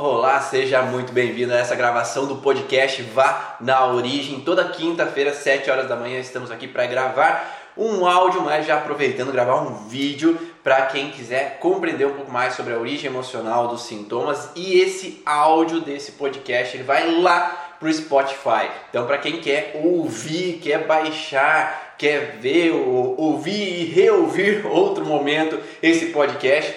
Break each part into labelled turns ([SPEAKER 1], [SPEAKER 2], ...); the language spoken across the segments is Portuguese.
[SPEAKER 1] Olá, seja muito bem-vindo a essa gravação do podcast Vá na Origem. Toda quinta-feira, 7 horas da manhã, estamos aqui para gravar um áudio, mas já aproveitando gravar um vídeo para quem quiser compreender um pouco mais sobre a origem emocional dos sintomas. E esse áudio desse podcast ele vai lá pro Spotify. Então, para quem quer ouvir, quer baixar, quer ver, ouvir e reouvir outro momento esse podcast,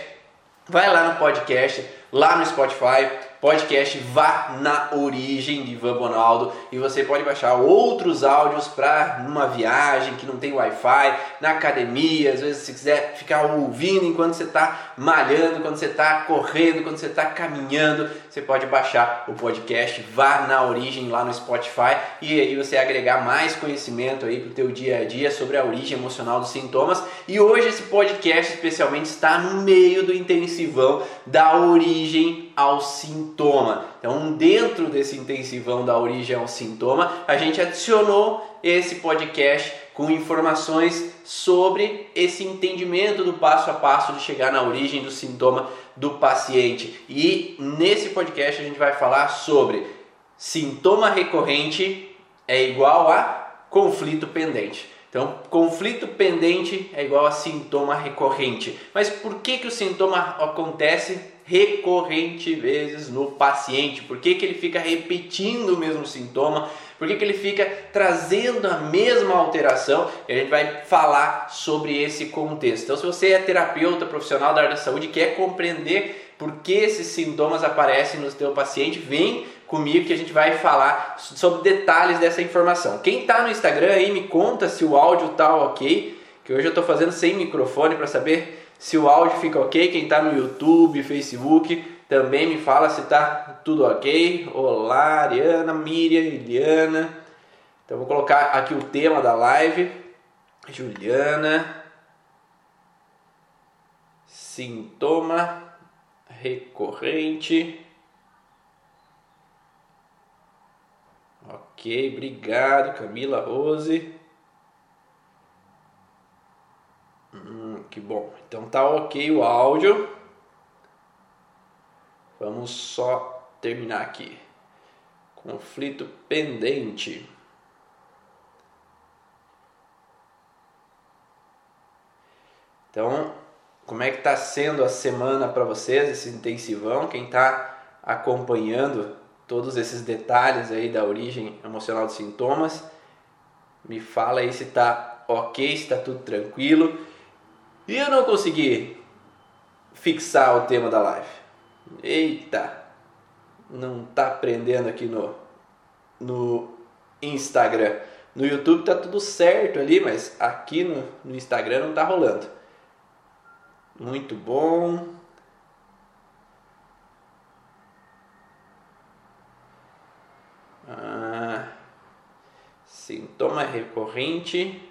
[SPEAKER 1] vai lá no podcast lá no Spotify, podcast Vá na Origem de Ivan Bonaldo e você pode baixar outros áudios para numa viagem que não tem Wi-Fi, na academia, às vezes se quiser ficar ouvindo enquanto você está malhando, quando você está correndo, quando você está caminhando, você pode baixar o podcast Vá na Origem lá no Spotify e aí você agregar mais conhecimento aí para o teu dia a dia sobre a origem emocional dos sintomas. E hoje esse podcast especialmente está no meio do intensivão da origem ao sintoma. Então, dentro desse intensivão da origem ao sintoma, a gente adicionou esse podcast com informações sobre esse entendimento do passo a passo de chegar na origem do sintoma do paciente. E nesse podcast a gente vai falar sobre sintoma recorrente é igual a conflito pendente. Então, conflito pendente é igual a sintoma recorrente. Mas por que, que o sintoma acontece recorrente vezes no paciente? Por que, que ele fica repetindo o mesmo sintoma? Por que, que ele fica trazendo a mesma alteração? E a gente vai falar sobre esse contexto. Então, se você é terapeuta profissional da área da saúde quer compreender por que esses sintomas aparecem no seu paciente, vem comigo que a gente vai falar sobre detalhes dessa informação. Quem está no Instagram aí me conta se o áudio tá ok, que hoje eu estou fazendo sem microfone para saber se o áudio fica ok. Quem está no YouTube, Facebook, também me fala se está tudo ok. Olá, Ariana, Miriam, Liliana. Então vou colocar aqui o tema da live. Juliana. Sintoma recorrente Ok, obrigado Camila Rose. Hum, que bom. Então tá ok o áudio. Vamos só terminar aqui. Conflito pendente. Então, como é que está sendo a semana para vocês, esse intensivão? Quem está acompanhando todos esses detalhes aí da origem emocional dos sintomas. Me fala aí se está ok, se está tudo tranquilo. E eu não consegui fixar o tema da live. Eita, não tá aprendendo aqui no, no Instagram. No YouTube tá tudo certo ali, mas aqui no, no Instagram não tá rolando. Muito bom. Sintoma recorrente.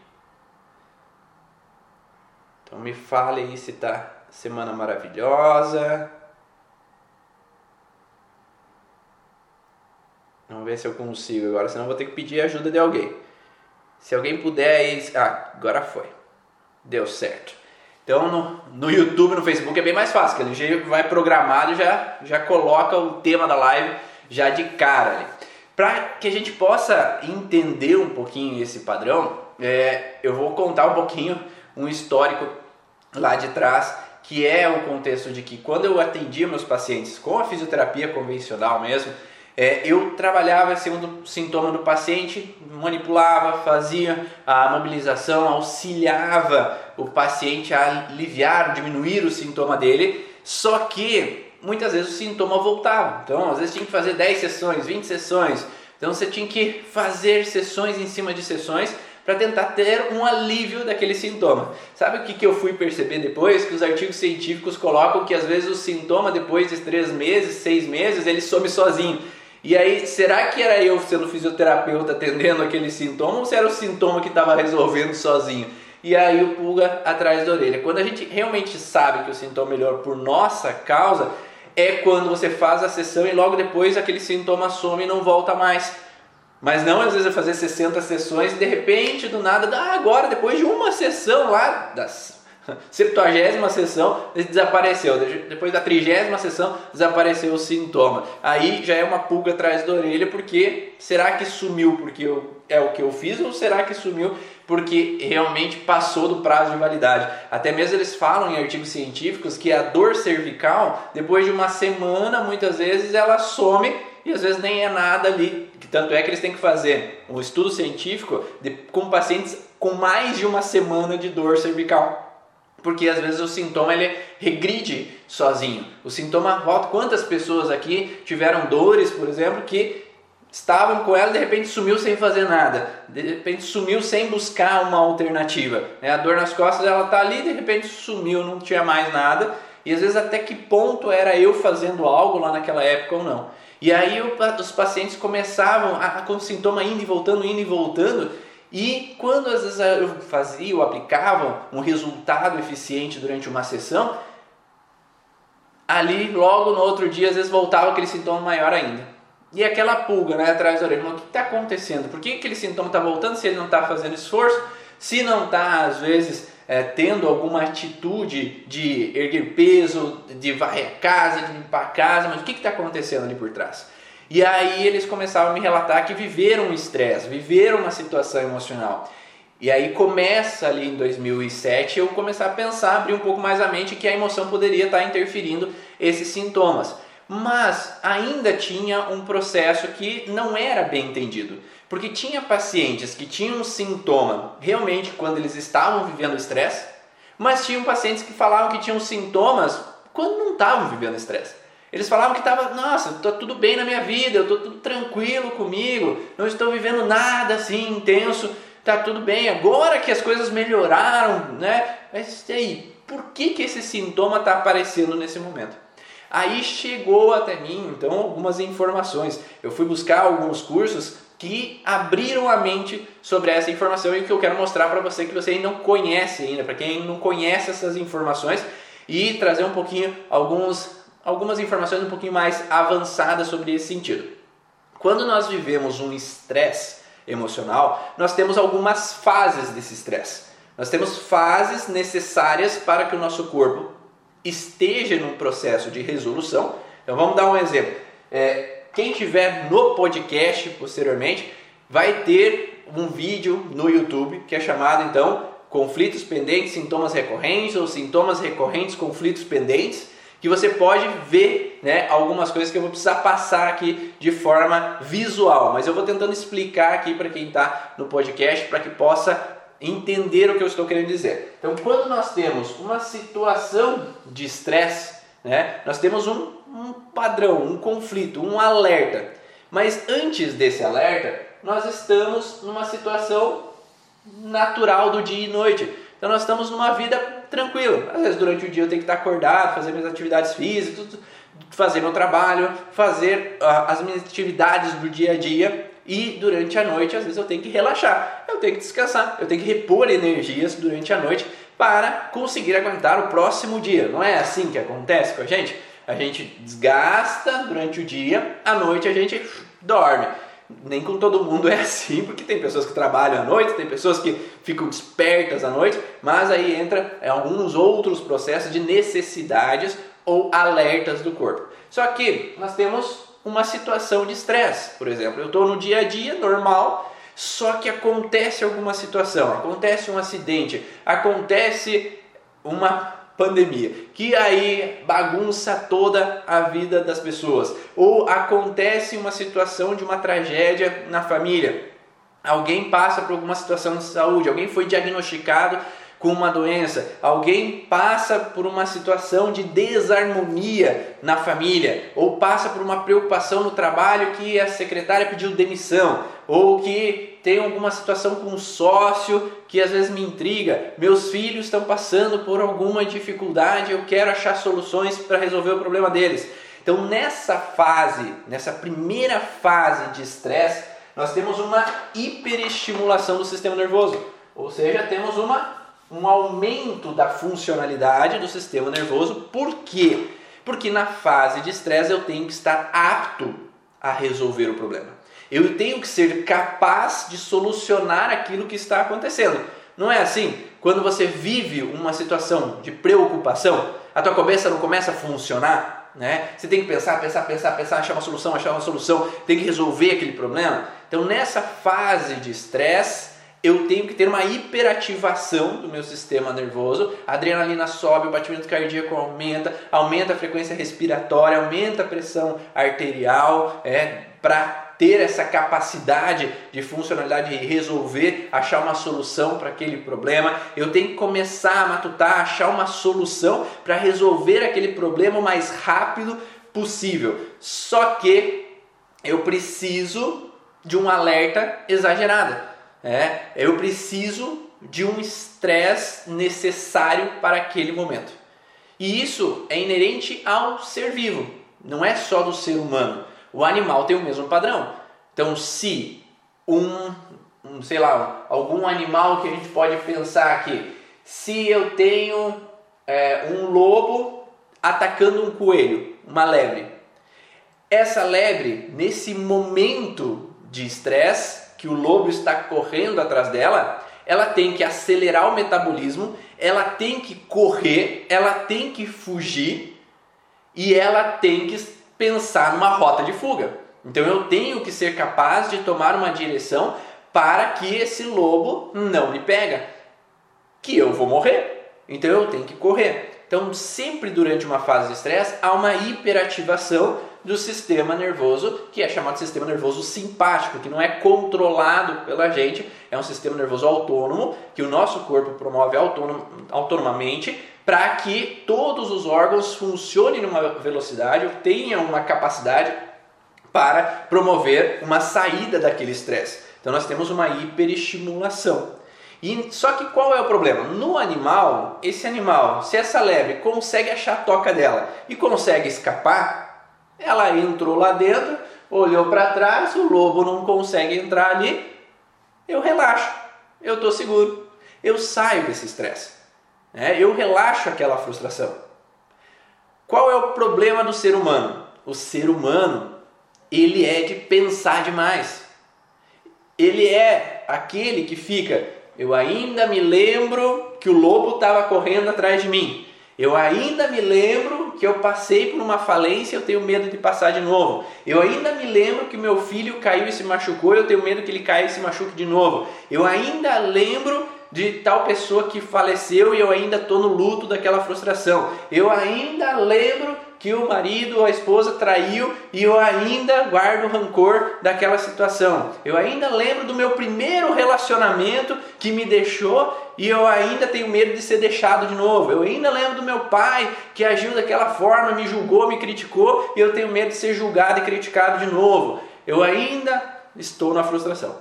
[SPEAKER 1] Então me fale aí se tá semana maravilhosa. Vamos ver se eu consigo agora, senão vou ter que pedir ajuda de alguém. Se alguém puder aí. Ah, agora foi. Deu certo. Então no, no YouTube, no Facebook é bem mais fácil, que ele já vai programado já já coloca o tema da live já de cara ali. Para que a gente possa entender um pouquinho esse padrão, é, eu vou contar um pouquinho um histórico lá de trás, que é o contexto de que quando eu atendia meus pacientes com a fisioterapia convencional mesmo, é, eu trabalhava segundo o sintoma do paciente, manipulava, fazia a mobilização, auxiliava o paciente a aliviar, diminuir o sintoma dele, só que muitas vezes o sintoma voltava. Então, às vezes tinha que fazer 10 sessões, 20 sessões. Então, você tinha que fazer sessões em cima de sessões para tentar ter um alívio daquele sintoma. Sabe o que, que eu fui perceber depois? Que os artigos científicos colocam que às vezes o sintoma, depois de 3 meses, 6 meses, ele some sozinho. E aí, será que era eu sendo fisioterapeuta atendendo aquele sintoma ou se era o sintoma que estava resolvendo sozinho? E aí o pulga atrás da orelha. Quando a gente realmente sabe que o sintoma melhor por nossa causa, é quando você faz a sessão e logo depois aquele sintoma some e não volta mais. Mas não às vezes é fazer 60 sessões e de repente do nada, agora depois de uma sessão lá, das 70 sessão desapareceu, depois da trigésima sessão desapareceu o sintoma. Aí já é uma pulga atrás da orelha, porque será que sumiu porque eu, é o que eu fiz ou será que sumiu porque realmente passou do prazo de validade? Até mesmo eles falam em artigos científicos que a dor cervical, depois de uma semana, muitas vezes ela some e às vezes nem é nada ali. Tanto é que eles têm que fazer um estudo científico de, com pacientes com mais de uma semana de dor cervical. Porque às vezes o sintoma ele regride sozinho. O sintoma volta. Quantas pessoas aqui tiveram dores, por exemplo, que estavam com ela de repente sumiu sem fazer nada, de repente sumiu sem buscar uma alternativa. Né? A dor nas costas ela tá ali, de repente sumiu, não tinha mais nada. E às vezes até que ponto era eu fazendo algo lá naquela época ou não. E aí os pacientes começavam a, com sintoma indo e voltando, indo e voltando, e quando às vezes eu fazia ou aplicava um resultado eficiente durante uma sessão, ali logo no outro dia às vezes voltava aquele sintoma maior ainda. E aquela pulga né, atrás da orelha, o que está acontecendo? Por que aquele sintoma está voltando se ele não está fazendo esforço? Se não está, às vezes, é, tendo alguma atitude de erguer peso, de varrer a casa, de limpar a casa, mas o que está acontecendo ali por trás? E aí eles começavam a me relatar que viveram um estresse, viveram uma situação emocional. E aí começa ali em 2007 eu começar a pensar, abrir um pouco mais a mente que a emoção poderia estar interferindo esses sintomas. Mas ainda tinha um processo que não era bem entendido. Porque tinha pacientes que tinham sintoma realmente quando eles estavam vivendo estresse, mas tinham pacientes que falavam que tinham sintomas quando não estavam vivendo estresse. Eles falavam que estava, nossa, está tudo bem na minha vida, eu estou tudo tranquilo comigo, não estou vivendo nada assim intenso, está tudo bem. Agora que as coisas melhoraram, né? Mas e aí, por que, que esse sintoma está aparecendo nesse momento? Aí chegou até mim, então, algumas informações. Eu fui buscar alguns cursos que abriram a mente sobre essa informação e que eu quero mostrar para você que você não conhece ainda, para quem não conhece essas informações e trazer um pouquinho alguns algumas informações um pouquinho mais avançadas sobre esse sentido. Quando nós vivemos um estresse emocional, nós temos algumas fases desse estresse. Nós temos fases necessárias para que o nosso corpo esteja num processo de resolução. Então vamos dar um exemplo. É, quem tiver no podcast posteriormente vai ter um vídeo no YouTube que é chamado então conflitos pendentes, sintomas recorrentes ou sintomas recorrentes, conflitos pendentes que você pode ver né, algumas coisas que eu vou precisar passar aqui de forma visual, mas eu vou tentando explicar aqui para quem está no podcast para que possa entender o que eu estou querendo dizer. Então, quando nós temos uma situação de estresse, né, nós temos um, um padrão, um conflito, um alerta. Mas antes desse alerta, nós estamos numa situação natural do dia e noite. Então nós estamos numa vida tranquila. Às vezes durante o dia eu tenho que estar acordado, fazer minhas atividades físicas, fazer meu trabalho, fazer uh, as minhas atividades do dia a dia e durante a noite às vezes eu tenho que relaxar, eu tenho que descansar, eu tenho que repor energias durante a noite para conseguir aguentar o próximo dia. Não é assim que acontece com a gente? A gente desgasta durante o dia, à noite a gente dorme nem com todo mundo é assim, porque tem pessoas que trabalham à noite, tem pessoas que ficam despertas à noite, mas aí entra em alguns outros processos de necessidades ou alertas do corpo. Só que nós temos uma situação de estresse, por exemplo, eu estou no dia a dia normal, só que acontece alguma situação, acontece um acidente, acontece uma pandemia, que aí bagunça toda a vida das pessoas, ou acontece uma situação de uma tragédia na família, alguém passa por alguma situação de saúde, alguém foi diagnosticado com uma doença, alguém passa por uma situação de desarmonia na família, ou passa por uma preocupação no trabalho que a secretária pediu demissão, ou que tem alguma situação com um sócio que às vezes me intriga, meus filhos estão passando por alguma dificuldade, eu quero achar soluções para resolver o problema deles. Então, nessa fase, nessa primeira fase de estresse, nós temos uma hiperestimulação do sistema nervoso, ou seja, temos uma um aumento da funcionalidade do sistema nervoso. Por quê? Porque na fase de estresse eu tenho que estar apto a resolver o problema. Eu tenho que ser capaz de solucionar aquilo que está acontecendo. Não é assim? Quando você vive uma situação de preocupação, a tua cabeça não começa a funcionar, né? Você tem que pensar, pensar, pensar, pensar, achar uma solução, achar uma solução, tem que resolver aquele problema. Então, nessa fase de estresse, eu tenho que ter uma hiperativação do meu sistema nervoso, a adrenalina sobe, o batimento cardíaco aumenta, aumenta a frequência respiratória, aumenta a pressão arterial, é, para ter essa capacidade de funcionalidade de resolver, achar uma solução para aquele problema. Eu tenho que começar a matutar, achar uma solução para resolver aquele problema o mais rápido possível. Só que eu preciso de um alerta exagerado. É, eu preciso de um estresse necessário para aquele momento. E isso é inerente ao ser vivo, não é só do ser humano. O animal tem o mesmo padrão. Então, se um, um sei lá, algum animal que a gente pode pensar aqui, se eu tenho é, um lobo atacando um coelho, uma lebre, essa lebre, nesse momento de estresse, que o lobo está correndo atrás dela, ela tem que acelerar o metabolismo, ela tem que correr, ela tem que fugir e ela tem que pensar numa rota de fuga. Então eu tenho que ser capaz de tomar uma direção para que esse lobo não me pega, que eu vou morrer. Então eu tenho que correr. Então sempre durante uma fase de estresse há uma hiperativação do sistema nervoso, que é chamado sistema nervoso simpático, que não é controlado pela gente, é um sistema nervoso autônomo, que o nosso corpo promove autonom, autonomamente para que todos os órgãos funcionem numa velocidade, ou tenham uma capacidade para promover uma saída daquele estresse. Então nós temos uma hiperestimulação. E, só que qual é o problema? No animal, esse animal, se essa lebre consegue achar a toca dela e consegue escapar, ela entrou lá dentro, olhou para trás, o lobo não consegue entrar ali. Eu relaxo, eu estou seguro, eu saio desse estresse, né? eu relaxo aquela frustração. Qual é o problema do ser humano? O ser humano ele é de pensar demais. Ele é aquele que fica, eu ainda me lembro que o lobo estava correndo atrás de mim. Eu ainda me lembro que eu passei por uma falência, eu tenho medo de passar de novo. Eu ainda me lembro que meu filho caiu e se machucou, eu tenho medo que ele caia e se machuque de novo. Eu ainda lembro de tal pessoa que faleceu e eu ainda estou no luto daquela frustração. Eu ainda lembro que o marido ou a esposa traiu e eu ainda guardo rancor daquela situação. Eu ainda lembro do meu primeiro relacionamento que me deixou e eu ainda tenho medo de ser deixado de novo. Eu ainda lembro do meu pai que agiu daquela forma, me julgou, me criticou e eu tenho medo de ser julgado e criticado de novo. Eu ainda estou na frustração.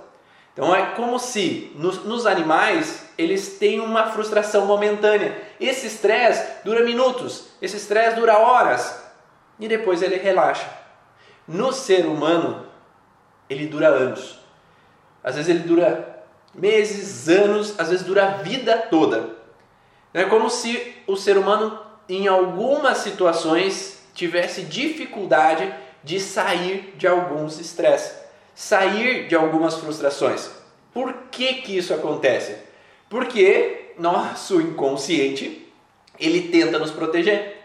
[SPEAKER 1] Então é como se nos, nos animais eles têm uma frustração momentânea. Esse estresse dura minutos, esse estresse dura horas e depois ele relaxa. No ser humano, ele dura anos. Às vezes ele dura meses, anos, às vezes dura a vida toda. É como se o ser humano, em algumas situações, tivesse dificuldade de sair de alguns estresses sair de algumas frustrações. Por que, que isso acontece? Porque nosso inconsciente ele tenta nos proteger.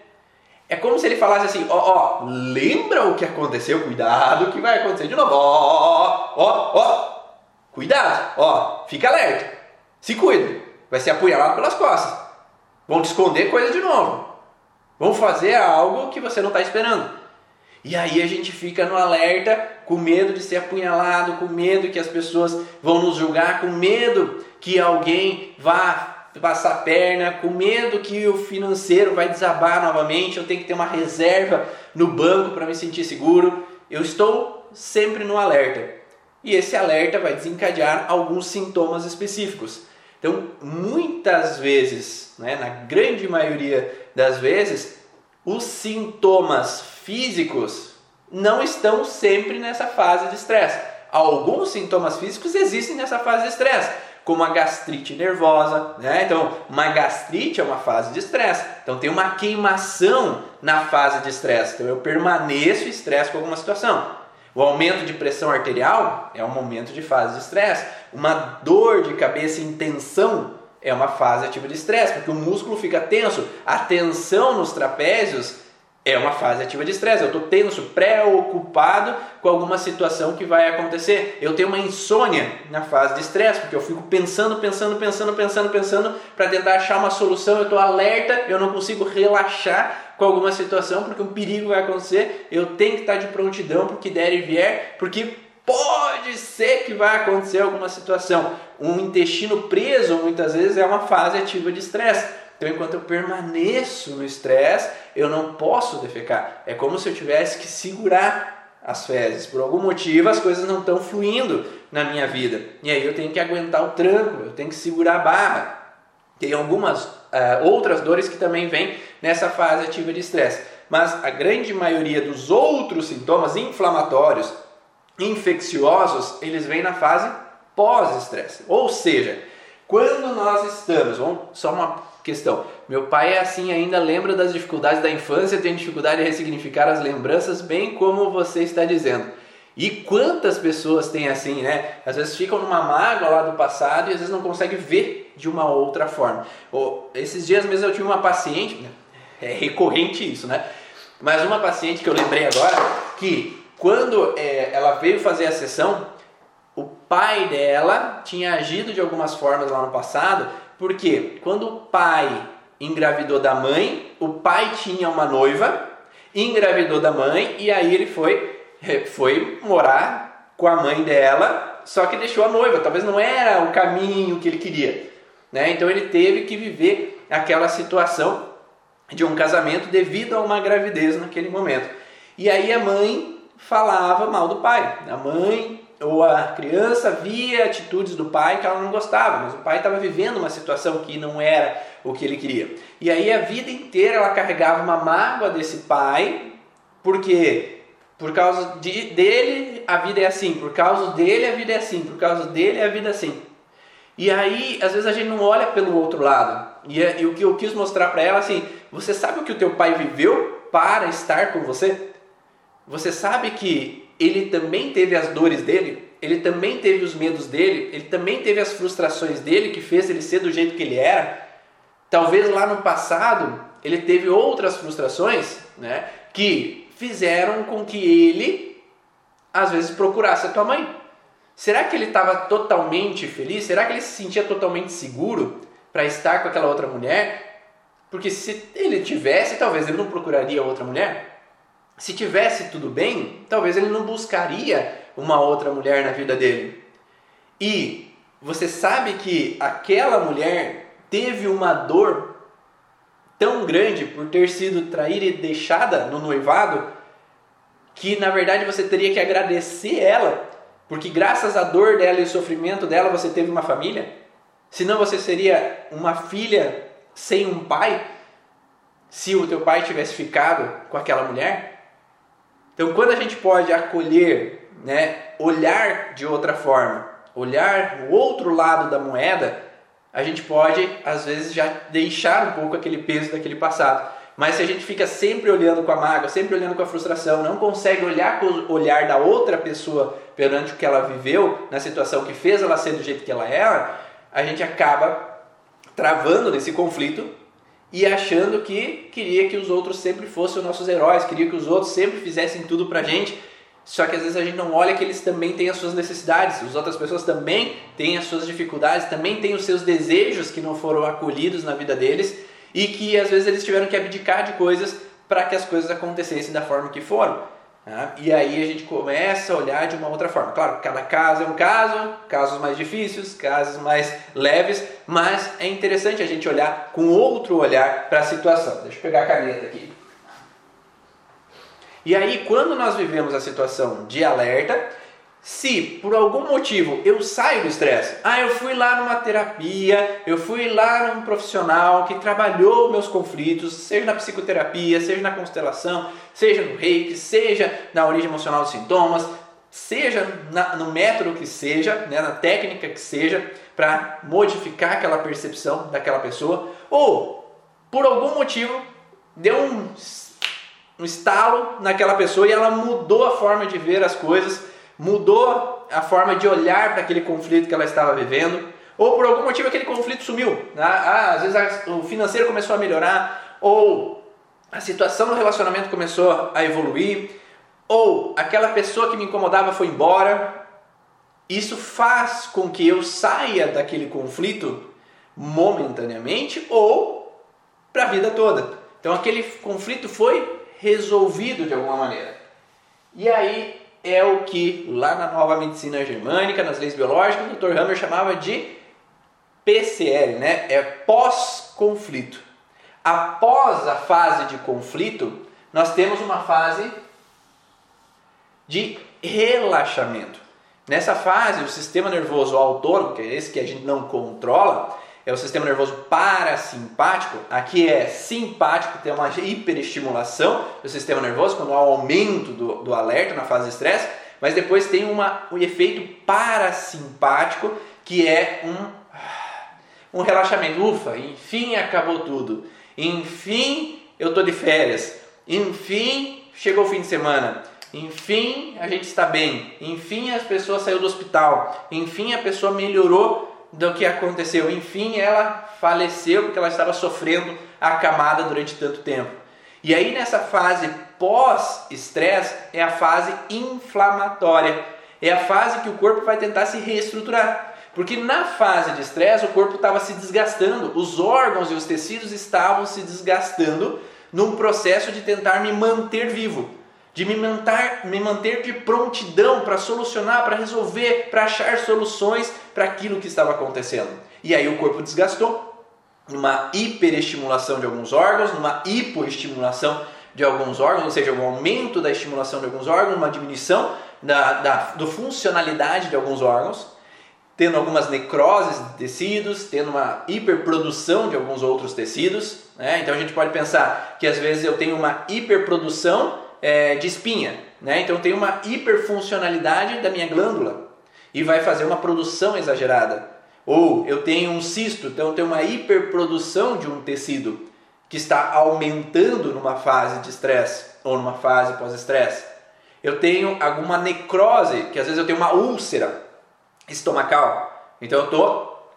[SPEAKER 1] É como se ele falasse assim: ó, ó, lembra o que aconteceu? Cuidado que vai acontecer de novo. Ó, ó, ó, cuidado, ó, fica alerta, se cuida, vai ser apunhalado pelas costas. Vão te esconder coisa de novo. Vão fazer algo que você não está esperando. E aí a gente fica no alerta, com medo de ser apunhalado, com medo que as pessoas vão nos julgar, com medo que alguém vá passar a perna, com medo que o financeiro vai desabar novamente, eu tenho que ter uma reserva no banco para me sentir seguro. Eu estou sempre no alerta. E esse alerta vai desencadear alguns sintomas específicos. Então, muitas vezes, né, na grande maioria das vezes, os sintomas físicos não estão sempre nessa fase de estresse. Alguns sintomas físicos existem nessa fase de estresse, como a gastrite nervosa, né? Então, uma gastrite é uma fase de estresse. Então, tem uma queimação na fase de estresse. Então, eu permaneço estresse com alguma situação. O aumento de pressão arterial é um momento de fase de estresse. Uma dor de cabeça em tensão é uma fase ativa de estresse, porque o músculo fica tenso. A tensão nos trapézios é uma fase ativa de estresse. Eu estou tenso, preocupado com alguma situação que vai acontecer. Eu tenho uma insônia na fase de estresse, porque eu fico pensando, pensando, pensando, pensando, pensando para tentar achar uma solução. Eu estou alerta, eu não consigo relaxar com alguma situação, porque um perigo vai acontecer. Eu tenho que estar de prontidão para o que der e vier, porque pode ser que vai acontecer alguma situação. Um intestino preso muitas vezes é uma fase ativa de estresse. Então, enquanto eu permaneço no estresse, eu não posso defecar. É como se eu tivesse que segurar as fezes. Por algum motivo, as coisas não estão fluindo na minha vida. E aí eu tenho que aguentar o tranco, eu tenho que segurar a barra. Tem algumas uh, outras dores que também vêm nessa fase ativa de estresse. Mas a grande maioria dos outros sintomas inflamatórios, infecciosos, eles vêm na fase pós-estresse. Ou seja, quando nós estamos, vamos, só uma questão, meu pai é assim ainda, lembra das dificuldades da infância, tem dificuldade de ressignificar as lembranças, bem como você está dizendo. E quantas pessoas têm assim, né? Às vezes ficam numa mágoa lá do passado e às vezes não conseguem ver de uma outra forma. Ou, esses dias mesmo eu tive uma paciente, né? é recorrente isso, né? Mas uma paciente que eu lembrei agora, que quando é, ela veio fazer a sessão, o pai dela tinha agido de algumas formas lá no passado, porque quando o pai engravidou da mãe, o pai tinha uma noiva, engravidou da mãe e aí ele foi, foi morar com a mãe dela, só que deixou a noiva, talvez não era o caminho que ele queria. Né? Então ele teve que viver aquela situação de um casamento devido a uma gravidez naquele momento. E aí a mãe falava mal do pai. A mãe ou a criança via atitudes do pai que ela não gostava, mas o pai estava vivendo uma situação que não era o que ele queria. E aí a vida inteira ela carregava uma mágoa desse pai, porque por causa de, dele a vida é assim, por causa dele a vida é assim, por causa dele a vida é assim. E aí, às vezes a gente não olha pelo outro lado. E, é, e o que eu quis mostrar para ela assim, você sabe o que o teu pai viveu para estar com você? Você sabe que ele também teve as dores dele, ele também teve os medos dele, ele também teve as frustrações dele que fez ele ser do jeito que ele era. Talvez lá no passado ele teve outras frustrações, né, que fizeram com que ele às vezes procurasse a tua mãe. Será que ele estava totalmente feliz? Será que ele se sentia totalmente seguro para estar com aquela outra mulher? Porque se ele tivesse, talvez ele não procuraria outra mulher. Se tivesse tudo bem, talvez ele não buscaria uma outra mulher na vida dele. E você sabe que aquela mulher teve uma dor tão grande por ter sido traída e deixada no noivado que na verdade você teria que agradecer ela, porque graças à dor dela e ao sofrimento dela você teve uma família. Senão você seria uma filha sem um pai, se o teu pai tivesse ficado com aquela mulher. Então, quando a gente pode acolher, né, olhar de outra forma, olhar o outro lado da moeda, a gente pode, às vezes, já deixar um pouco aquele peso daquele passado. Mas se a gente fica sempre olhando com a mágoa, sempre olhando com a frustração, não consegue olhar com o olhar da outra pessoa perante o que ela viveu, na situação que fez ela ser do jeito que ela era, a gente acaba travando nesse conflito e achando que queria que os outros sempre fossem os nossos heróis, queria que os outros sempre fizessem tudo pra gente. Só que às vezes a gente não olha que eles também têm as suas necessidades, as outras pessoas também têm as suas dificuldades, também têm os seus desejos que não foram acolhidos na vida deles e que às vezes eles tiveram que abdicar de coisas para que as coisas acontecessem da forma que foram. Né? E aí a gente começa a olhar de uma outra forma. Claro, cada caso é um caso, casos mais difíceis, casos mais leves, mas é interessante a gente olhar com outro olhar para a situação. Deixa eu pegar a caneta aqui. E aí, quando nós vivemos a situação de alerta, se por algum motivo eu saio do estresse, ah, eu fui lá numa terapia, eu fui lá num profissional que trabalhou meus conflitos, seja na psicoterapia, seja na constelação, seja no reiki, seja na origem emocional dos sintomas, seja na, no método que seja, né, na técnica que seja, para modificar aquela percepção daquela pessoa, ou por algum motivo deu um, um estalo naquela pessoa e ela mudou a forma de ver as coisas mudou a forma de olhar para aquele conflito que ela estava vivendo, ou por algum motivo aquele conflito sumiu. Ah, ah, às vezes o financeiro começou a melhorar, ou a situação no relacionamento começou a evoluir, ou aquela pessoa que me incomodava foi embora. Isso faz com que eu saia daquele conflito momentaneamente ou para a vida toda. Então aquele conflito foi resolvido de alguma maneira. E aí é o que lá na nova medicina germânica, nas leis biológicas, o Dr. Hammer chamava de PCL, né? É pós-conflito. Após a fase de conflito, nós temos uma fase de relaxamento. Nessa fase, o sistema nervoso autônomo, que é esse que a gente não controla, é o sistema nervoso parasimpático. Aqui é simpático, tem uma hiperestimulação do sistema nervoso, quando há um aumento do, do alerta na fase de estresse, mas depois tem uma, um efeito parasimpático, que é um, um relaxamento. Ufa, enfim acabou tudo. Enfim eu estou de férias. Enfim chegou o fim de semana. Enfim, a gente está bem. Enfim, as pessoas saiu do hospital. Enfim, a pessoa melhorou do que aconteceu. Enfim, ela faleceu porque ela estava sofrendo a camada durante tanto tempo. E aí nessa fase pós-estresse é a fase inflamatória. É a fase que o corpo vai tentar se reestruturar. Porque na fase de estresse o corpo estava se desgastando, os órgãos e os tecidos estavam se desgastando num processo de tentar me manter vivo de me manter, me manter de prontidão para solucionar, para resolver, para achar soluções para aquilo que estava acontecendo. E aí o corpo desgastou, numa hiperestimulação de alguns órgãos, numa hipoestimulação de alguns órgãos, ou seja, um aumento da estimulação de alguns órgãos, uma diminuição da, da do funcionalidade de alguns órgãos, tendo algumas necroses de tecidos, tendo uma hiperprodução de alguns outros tecidos. Né? Então a gente pode pensar que às vezes eu tenho uma hiperprodução é, de espinha. Né? Então tem uma hiperfuncionalidade da minha glândula e vai fazer uma produção exagerada. Ou eu tenho um cisto, então eu tenho uma hiperprodução de um tecido que está aumentando numa fase de estresse ou numa fase pós-estresse. Eu tenho alguma necrose, que às vezes eu tenho uma úlcera estomacal. Então eu estou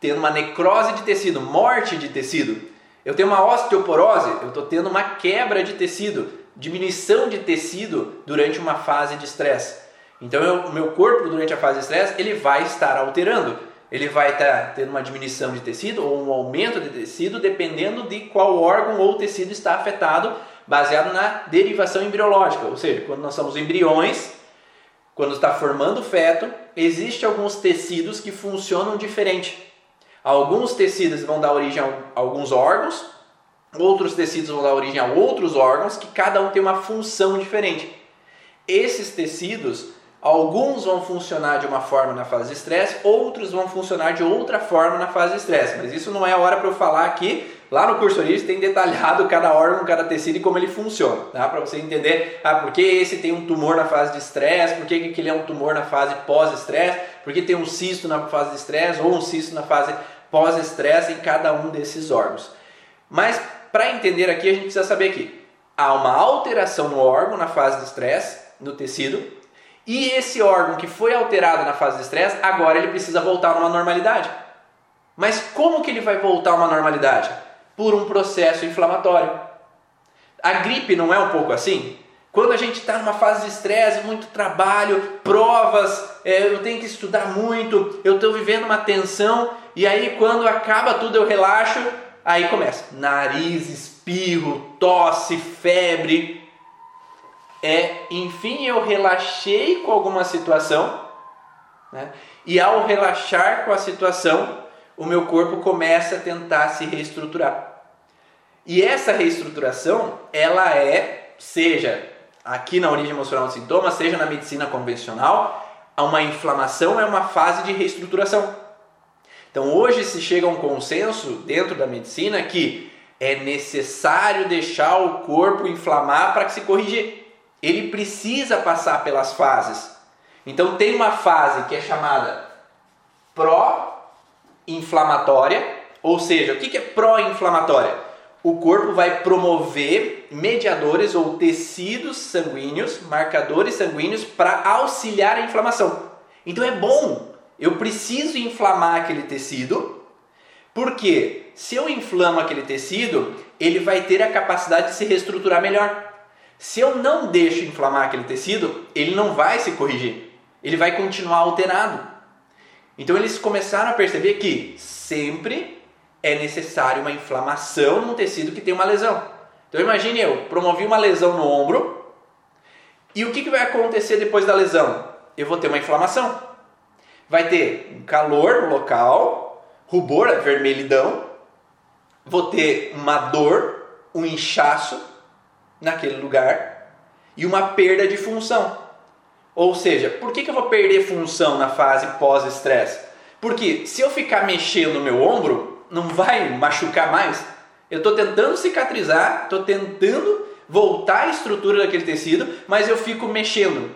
[SPEAKER 1] tendo uma necrose de tecido, morte de tecido. Eu tenho uma osteoporose, eu estou tendo uma quebra de tecido diminuição de tecido durante uma fase de estresse. Então, o meu corpo, durante a fase de estresse, ele vai estar alterando. Ele vai estar tendo uma diminuição de tecido ou um aumento de tecido, dependendo de qual órgão ou tecido está afetado, baseado na derivação embriológica. Ou seja, quando nós somos embriões, quando está formando o feto, existem alguns tecidos que funcionam diferente. Alguns tecidos vão dar origem a alguns órgãos, Outros tecidos vão dar origem a outros órgãos que cada um tem uma função diferente. Esses tecidos, alguns vão funcionar de uma forma na fase de estresse, outros vão funcionar de outra forma na fase de estresse. Mas isso não é a hora para eu falar aqui. Lá no curso Origem tem detalhado cada órgão, cada tecido e como ele funciona, tá? Para você entender, ah, por que esse tem um tumor na fase de estresse, por que aquele é um tumor na fase pós-estresse, por que tem um cisto na fase de estresse ou um cisto na fase pós-estresse em cada um desses órgãos. Mas para entender aqui, a gente precisa saber que há uma alteração no órgão na fase de estresse, no tecido, e esse órgão que foi alterado na fase de estresse, agora ele precisa voltar a uma normalidade. Mas como que ele vai voltar a uma normalidade? Por um processo inflamatório. A gripe não é um pouco assim? Quando a gente está numa fase de estresse, muito trabalho, provas, é, eu tenho que estudar muito, eu estou vivendo uma tensão, e aí quando acaba tudo eu relaxo, Aí começa nariz, espirro, tosse, febre. É, enfim, eu relaxei com alguma situação, né? e ao relaxar com a situação, o meu corpo começa a tentar se reestruturar. E essa reestruturação, ela é, seja aqui na origem emocional do sintoma, seja na medicina convencional, uma inflamação é uma fase de reestruturação. Então hoje se chega a um consenso dentro da medicina que é necessário deixar o corpo inflamar para que se corrigir. Ele precisa passar pelas fases. Então tem uma fase que é chamada pró-inflamatória, ou seja, o que é pró-inflamatória? O corpo vai promover mediadores ou tecidos sanguíneos, marcadores sanguíneos para auxiliar a inflamação. Então é bom Eu preciso inflamar aquele tecido, porque se eu inflamo aquele tecido, ele vai ter a capacidade de se reestruturar melhor. Se eu não deixo inflamar aquele tecido, ele não vai se corrigir. Ele vai continuar alterado. Então eles começaram a perceber que sempre é necessário uma inflamação num tecido que tem uma lesão. Então imagine eu promovi uma lesão no ombro e o que, que vai acontecer depois da lesão? Eu vou ter uma inflamação. Vai ter calor no local, rubor, vermelhidão, vou ter uma dor, um inchaço naquele lugar e uma perda de função. Ou seja, por que, que eu vou perder função na fase pós-estresse? Porque se eu ficar mexendo no meu ombro, não vai machucar mais. Eu estou tentando cicatrizar, estou tentando voltar a estrutura daquele tecido, mas eu fico mexendo.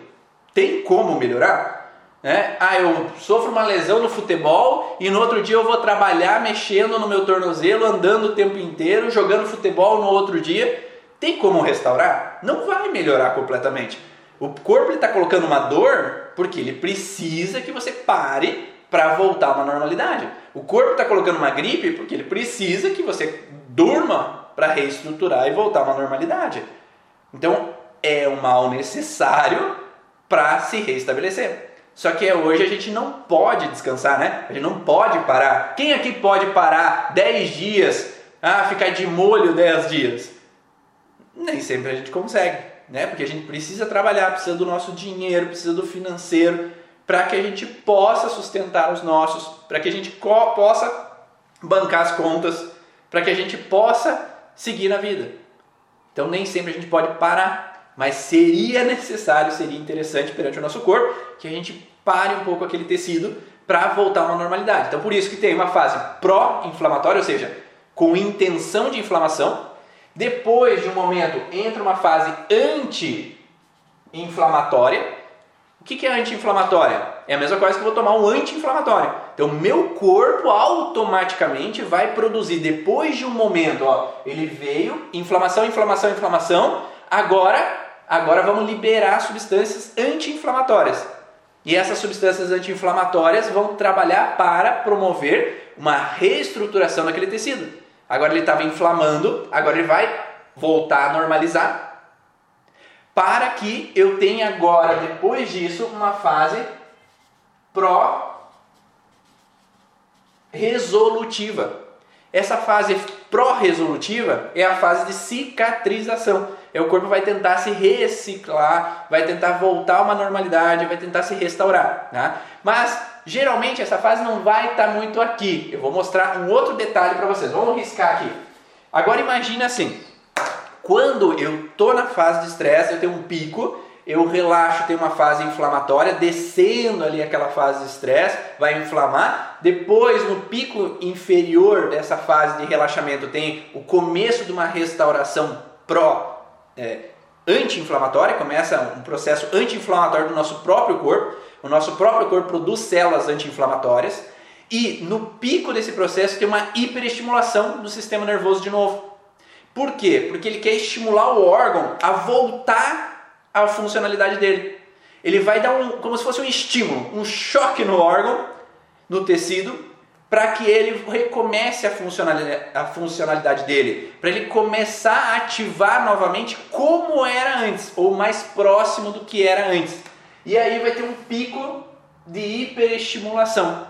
[SPEAKER 1] Tem como melhorar? Né? Ah, eu sofro uma lesão no futebol e no outro dia eu vou trabalhar mexendo no meu tornozelo, andando o tempo inteiro, jogando futebol no outro dia. Tem como restaurar? Não vai melhorar completamente. O corpo está colocando uma dor porque ele precisa que você pare para voltar a uma normalidade. O corpo está colocando uma gripe porque ele precisa que você durma para reestruturar e voltar a uma normalidade. Então é um mal necessário para se reestabelecer. Só que hoje a gente não pode descansar, né? A gente não pode parar. Quem aqui pode parar 10 dias, ah, ficar de molho 10 dias? Nem sempre a gente consegue, né? Porque a gente precisa trabalhar, precisa do nosso dinheiro, precisa do financeiro, para que a gente possa sustentar os nossos, para que a gente possa bancar as contas, para que a gente possa seguir na vida. Então nem sempre a gente pode parar. Mas seria necessário, seria interessante perante o nosso corpo que a gente pare um pouco aquele tecido para voltar a uma normalidade. Então por isso que tem uma fase pró-inflamatória, ou seja, com intenção de inflamação. Depois de um momento entra uma fase anti-inflamatória. O que é anti-inflamatória? É a mesma coisa que eu vou tomar um anti-inflamatório. Então, meu corpo automaticamente vai produzir, depois de um momento, ó, ele veio, inflamação, inflamação, inflamação, agora agora vamos liberar substâncias anti-inflamatórias. E essas substâncias anti-inflamatórias vão trabalhar para promover uma reestruturação daquele tecido. Agora ele estava inflamando, agora ele vai voltar a normalizar. Para que eu tenha agora, depois disso, uma fase pró-resolutiva. Essa fase pró-resolutiva é a fase de cicatrização. É o corpo vai tentar se reciclar, vai tentar voltar a uma normalidade, vai tentar se restaurar. Né? Mas geralmente essa fase não vai estar tá muito aqui. Eu vou mostrar um outro detalhe para vocês. Vamos riscar aqui. Agora imagine assim: quando eu estou na fase de estresse, eu tenho um pico, eu relaxo, tem uma fase inflamatória, descendo ali aquela fase de estresse, vai inflamar. Depois, no pico inferior dessa fase de relaxamento, tem o começo de uma restauração pró é, anti-inflamatória, começa um processo anti-inflamatório do nosso próprio corpo. O nosso próprio corpo produz células anti-inflamatórias e no pico desse processo tem uma hiperestimulação do sistema nervoso de novo. Por quê? Porque ele quer estimular o órgão a voltar à funcionalidade dele. Ele vai dar um, como se fosse um estímulo, um choque no órgão, no tecido, para que ele recomece a funcionalidade, a funcionalidade dele, para ele começar a ativar novamente como era antes, ou mais próximo do que era antes. E aí vai ter um pico de hiperestimulação.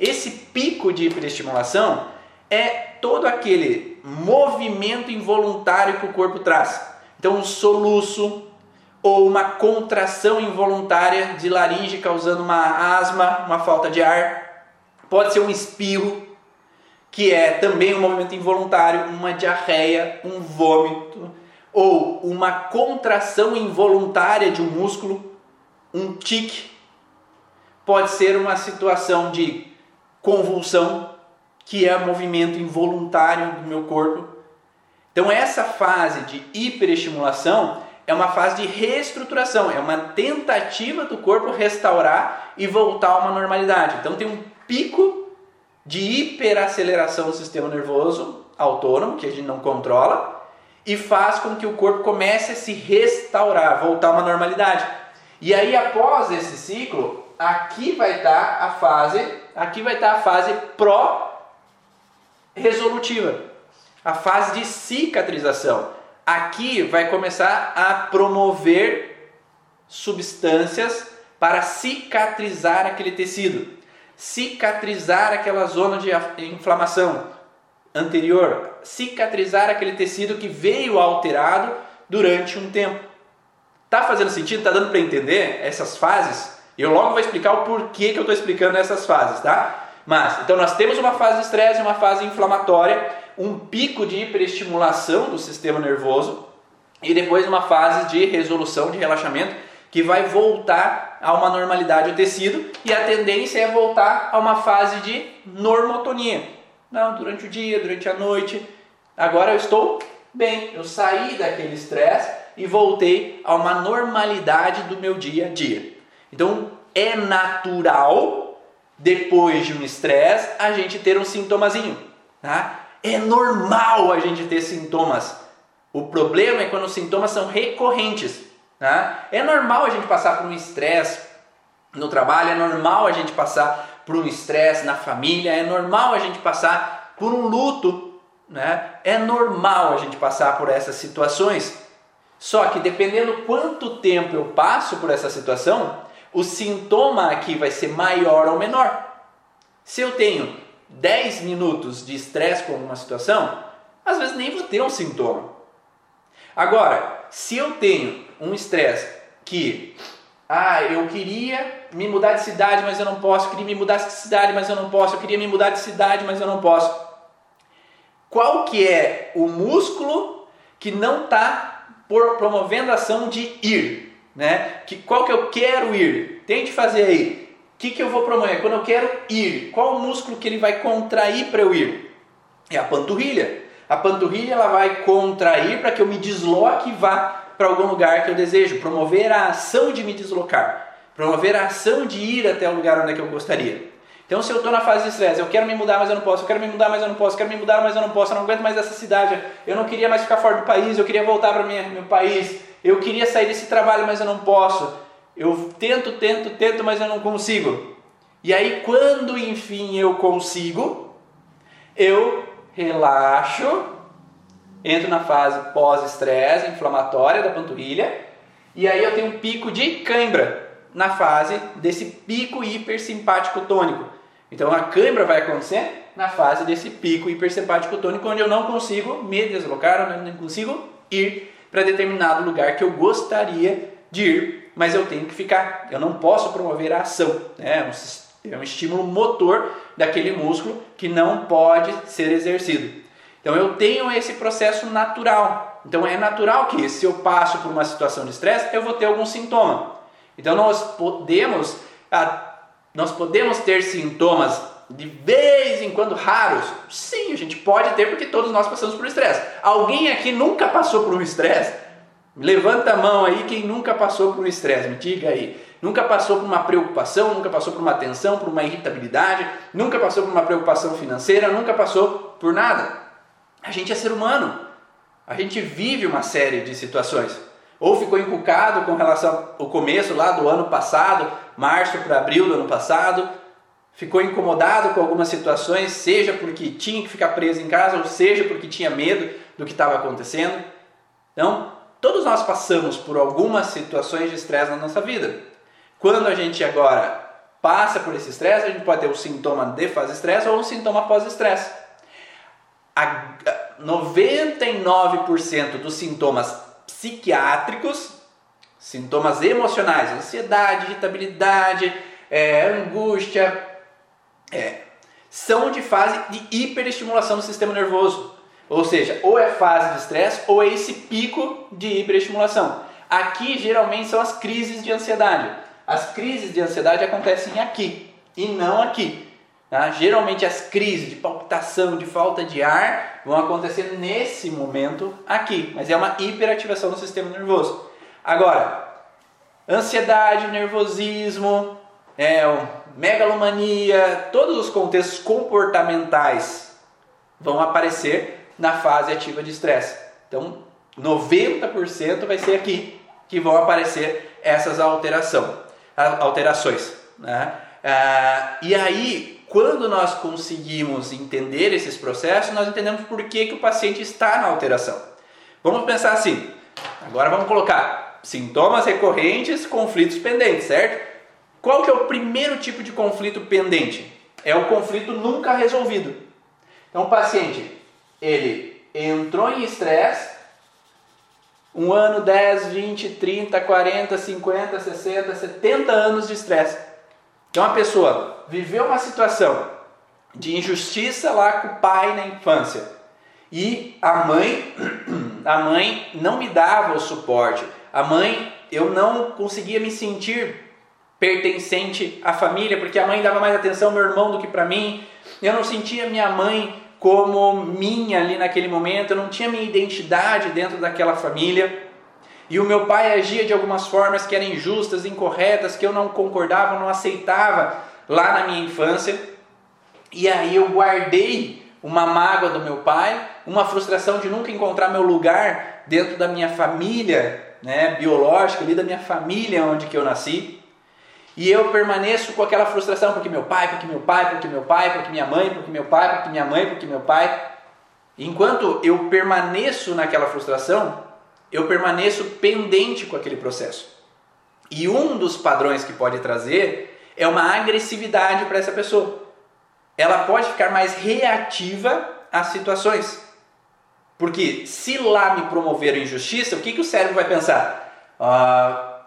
[SPEAKER 1] Esse pico de hiperestimulação é todo aquele movimento involuntário que o corpo traz. Então, um soluço ou uma contração involuntária de laringe causando uma asma, uma falta de ar Pode ser um espirro, que é também um movimento involuntário, uma diarreia, um vômito, ou uma contração involuntária de um músculo, um tique. Pode ser uma situação de convulsão, que é movimento involuntário do meu corpo. Então, essa fase de hiperestimulação é uma fase de reestruturação, é uma tentativa do corpo restaurar e voltar a uma normalidade. Então, tem um pico de hiperaceleração do sistema nervoso autônomo, que a gente não controla, e faz com que o corpo comece a se restaurar, voltar a uma normalidade. E aí, após esse ciclo, aqui vai estar a fase, aqui vai estar a fase pró-resolutiva, a fase de cicatrização. Aqui vai começar a promover substâncias para cicatrizar aquele tecido, cicatrizar aquela zona de inflamação anterior, cicatrizar aquele tecido que veio alterado durante um tempo. Tá fazendo sentido? Tá dando para entender essas fases? Eu logo vou explicar o porquê que eu estou explicando essas fases, tá? Mas, então nós temos uma fase de estresse, uma fase inflamatória, um pico de hiperestimulação do sistema nervoso e depois uma fase de resolução, de relaxamento, que vai voltar a uma normalidade do tecido e a tendência é voltar a uma fase de normotonia. Não, durante o dia, durante a noite. Agora eu estou bem, eu saí daquele estresse e voltei a uma normalidade do meu dia a dia. Então é natural, depois de um estresse, a gente ter um sintomazinho. Tá? É normal a gente ter sintomas. O problema é quando os sintomas são recorrentes. Tá? É normal a gente passar por um estresse no trabalho, é normal a gente passar por um estresse na família, é normal a gente passar por um luto, né? é normal a gente passar por essas situações. Só que dependendo quanto tempo eu passo por essa situação, o sintoma aqui vai ser maior ou menor. Se eu tenho 10 minutos de estresse com alguma situação, às vezes nem vou ter um sintoma. Agora, se eu tenho um estresse que, ah, eu queria me mudar de cidade, mas eu não posso, eu queria me mudar de cidade, mas eu não posso, eu queria me mudar de cidade, mas eu não posso. Qual que é o músculo que não está promovendo a ação de ir? Né? Que, qual que eu quero ir? Tente fazer aí. O que, que eu vou promover? Quando eu quero ir, qual o músculo que ele vai contrair para eu ir? É a panturrilha. A panturrilha ela vai contrair para que eu me desloque e vá para algum lugar que eu desejo, promover a ação de me deslocar, promover a ação de ir até o lugar onde é que eu gostaria. Então, se eu estou na fase de estresse, eu quero me mudar, mas eu não posso, eu quero me mudar, mas eu não posso, eu quero me mudar, mas eu não posso, eu não aguento mais essa cidade, eu não queria mais ficar fora do país, eu queria voltar para meu país, eu queria sair desse trabalho, mas eu não posso, eu tento, tento, tento, mas eu não consigo. E aí, quando enfim eu consigo, eu relaxo entro na fase pós-estresse, inflamatória da panturrilha, e aí eu tenho um pico de cãibra na fase desse pico hipersimpático tônico. Então a cãibra vai acontecer na fase desse pico hipersimpático tônico, onde eu não consigo me deslocar, onde eu não consigo ir para determinado lugar que eu gostaria de ir, mas eu tenho que ficar. Eu não posso promover a ação. Né? É um estímulo motor daquele músculo que não pode ser exercido. Então eu tenho esse processo natural. Então é natural que se eu passo por uma situação de estresse, eu vou ter algum sintoma. Então nós podemos nós podemos ter sintomas de vez em quando raros. Sim, a gente pode ter porque todos nós passamos por estresse. Alguém aqui nunca passou por um estresse? Levanta a mão aí quem nunca passou por um estresse, me diga aí. Nunca passou por uma preocupação, nunca passou por uma tensão, por uma irritabilidade, nunca passou por uma preocupação financeira, nunca passou por nada. A gente é ser humano. A gente vive uma série de situações. Ou ficou encucado com relação ao começo lá do ano passado, março para abril do ano passado, ficou incomodado com algumas situações, seja porque tinha que ficar preso em casa, ou seja porque tinha medo do que estava acontecendo. Então, todos nós passamos por algumas situações de estresse na nossa vida. Quando a gente agora passa por esse estresse, a gente pode ter um sintoma de fase estresse ou um sintoma pós-estresse a 99% dos sintomas psiquiátricos, sintomas emocionais, ansiedade, irritabilidade, é, angústia, é, são de fase de hiperestimulação do sistema nervoso. Ou seja, ou é fase de estresse ou é esse pico de hiperestimulação. Aqui geralmente são as crises de ansiedade. As crises de ansiedade acontecem aqui e não aqui. Tá? Geralmente as crises de palpitação, de falta de ar, vão acontecer nesse momento aqui, mas é uma hiperativação do sistema nervoso. Agora, ansiedade, nervosismo, é, megalomania, todos os contextos comportamentais vão aparecer na fase ativa de estresse. Então, 90% vai ser aqui que vão aparecer essas alteração, alterações. Né? Ah, e aí, quando nós conseguimos entender esses processos, nós entendemos por que, que o paciente está na alteração. Vamos pensar assim, agora vamos colocar sintomas recorrentes, conflitos pendentes, certo? Qual que é o primeiro tipo de conflito pendente? É o conflito nunca resolvido. Então o paciente, ele entrou em estresse, um ano, 10, 20, 30, 40, 50, 60, 70 anos de estresse. Então a pessoa viveu uma situação de injustiça lá com o pai na infância e a mãe, a mãe não me dava o suporte. A mãe, eu não conseguia me sentir pertencente à família porque a mãe dava mais atenção ao meu irmão do que para mim. Eu não sentia minha mãe como minha ali naquele momento, eu não tinha minha identidade dentro daquela família. E o meu pai agia de algumas formas que eram injustas, incorretas, que eu não concordava, não aceitava lá na minha infância. E aí eu guardei uma mágoa do meu pai, uma frustração de nunca encontrar meu lugar dentro da minha família, né, biológica, ali da minha família onde que eu nasci. E eu permaneço com aquela frustração porque meu pai, porque meu pai, porque meu pai, porque minha mãe, porque meu pai, porque minha mãe, porque meu pai. Enquanto eu permaneço naquela frustração, eu permaneço pendente com aquele processo. E um dos padrões que pode trazer é uma agressividade para essa pessoa. Ela pode ficar mais reativa às situações. Porque se lá me promover injustiça, o que, que o cérebro vai pensar? Ah,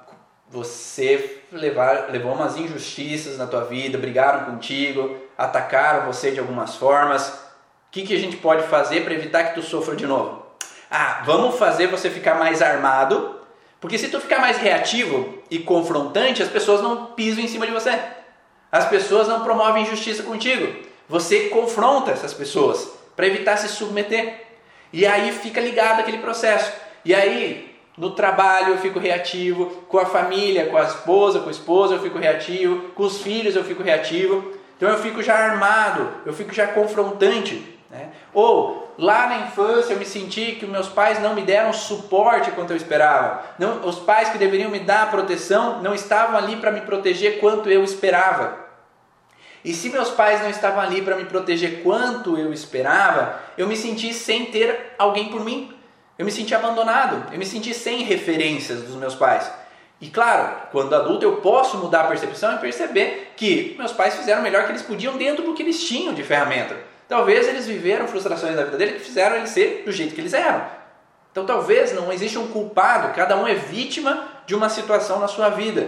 [SPEAKER 1] você levar, levou umas injustiças na tua vida, brigaram contigo, atacaram você de algumas formas. O que, que a gente pode fazer para evitar que tu sofra de novo? Ah, vamos fazer você ficar mais armado, porque se tu ficar mais reativo e confrontante, as pessoas não pisam em cima de você. As pessoas não promovem injustiça contigo. Você confronta essas pessoas para evitar se submeter. E aí fica ligado aquele processo. E aí no trabalho eu fico reativo, com a família, com a esposa, com o esposo eu fico reativo, com os filhos eu fico reativo. Então eu fico já armado, eu fico já confrontante. Né? Ou lá na infância eu me senti que meus pais não me deram suporte quanto eu esperava. Não, os pais que deveriam me dar proteção não estavam ali para me proteger quanto eu esperava. E se meus pais não estavam ali para me proteger quanto eu esperava, eu me senti sem ter alguém por mim. Eu me senti abandonado, eu me senti sem referências dos meus pais. E claro, quando adulto eu posso mudar a percepção e perceber que meus pais fizeram o melhor que eles podiam dentro do que eles tinham de ferramenta. Talvez eles viveram frustrações da vida dele que fizeram eles ser do jeito que eles eram. Então talvez não exista um culpado, cada um é vítima de uma situação na sua vida.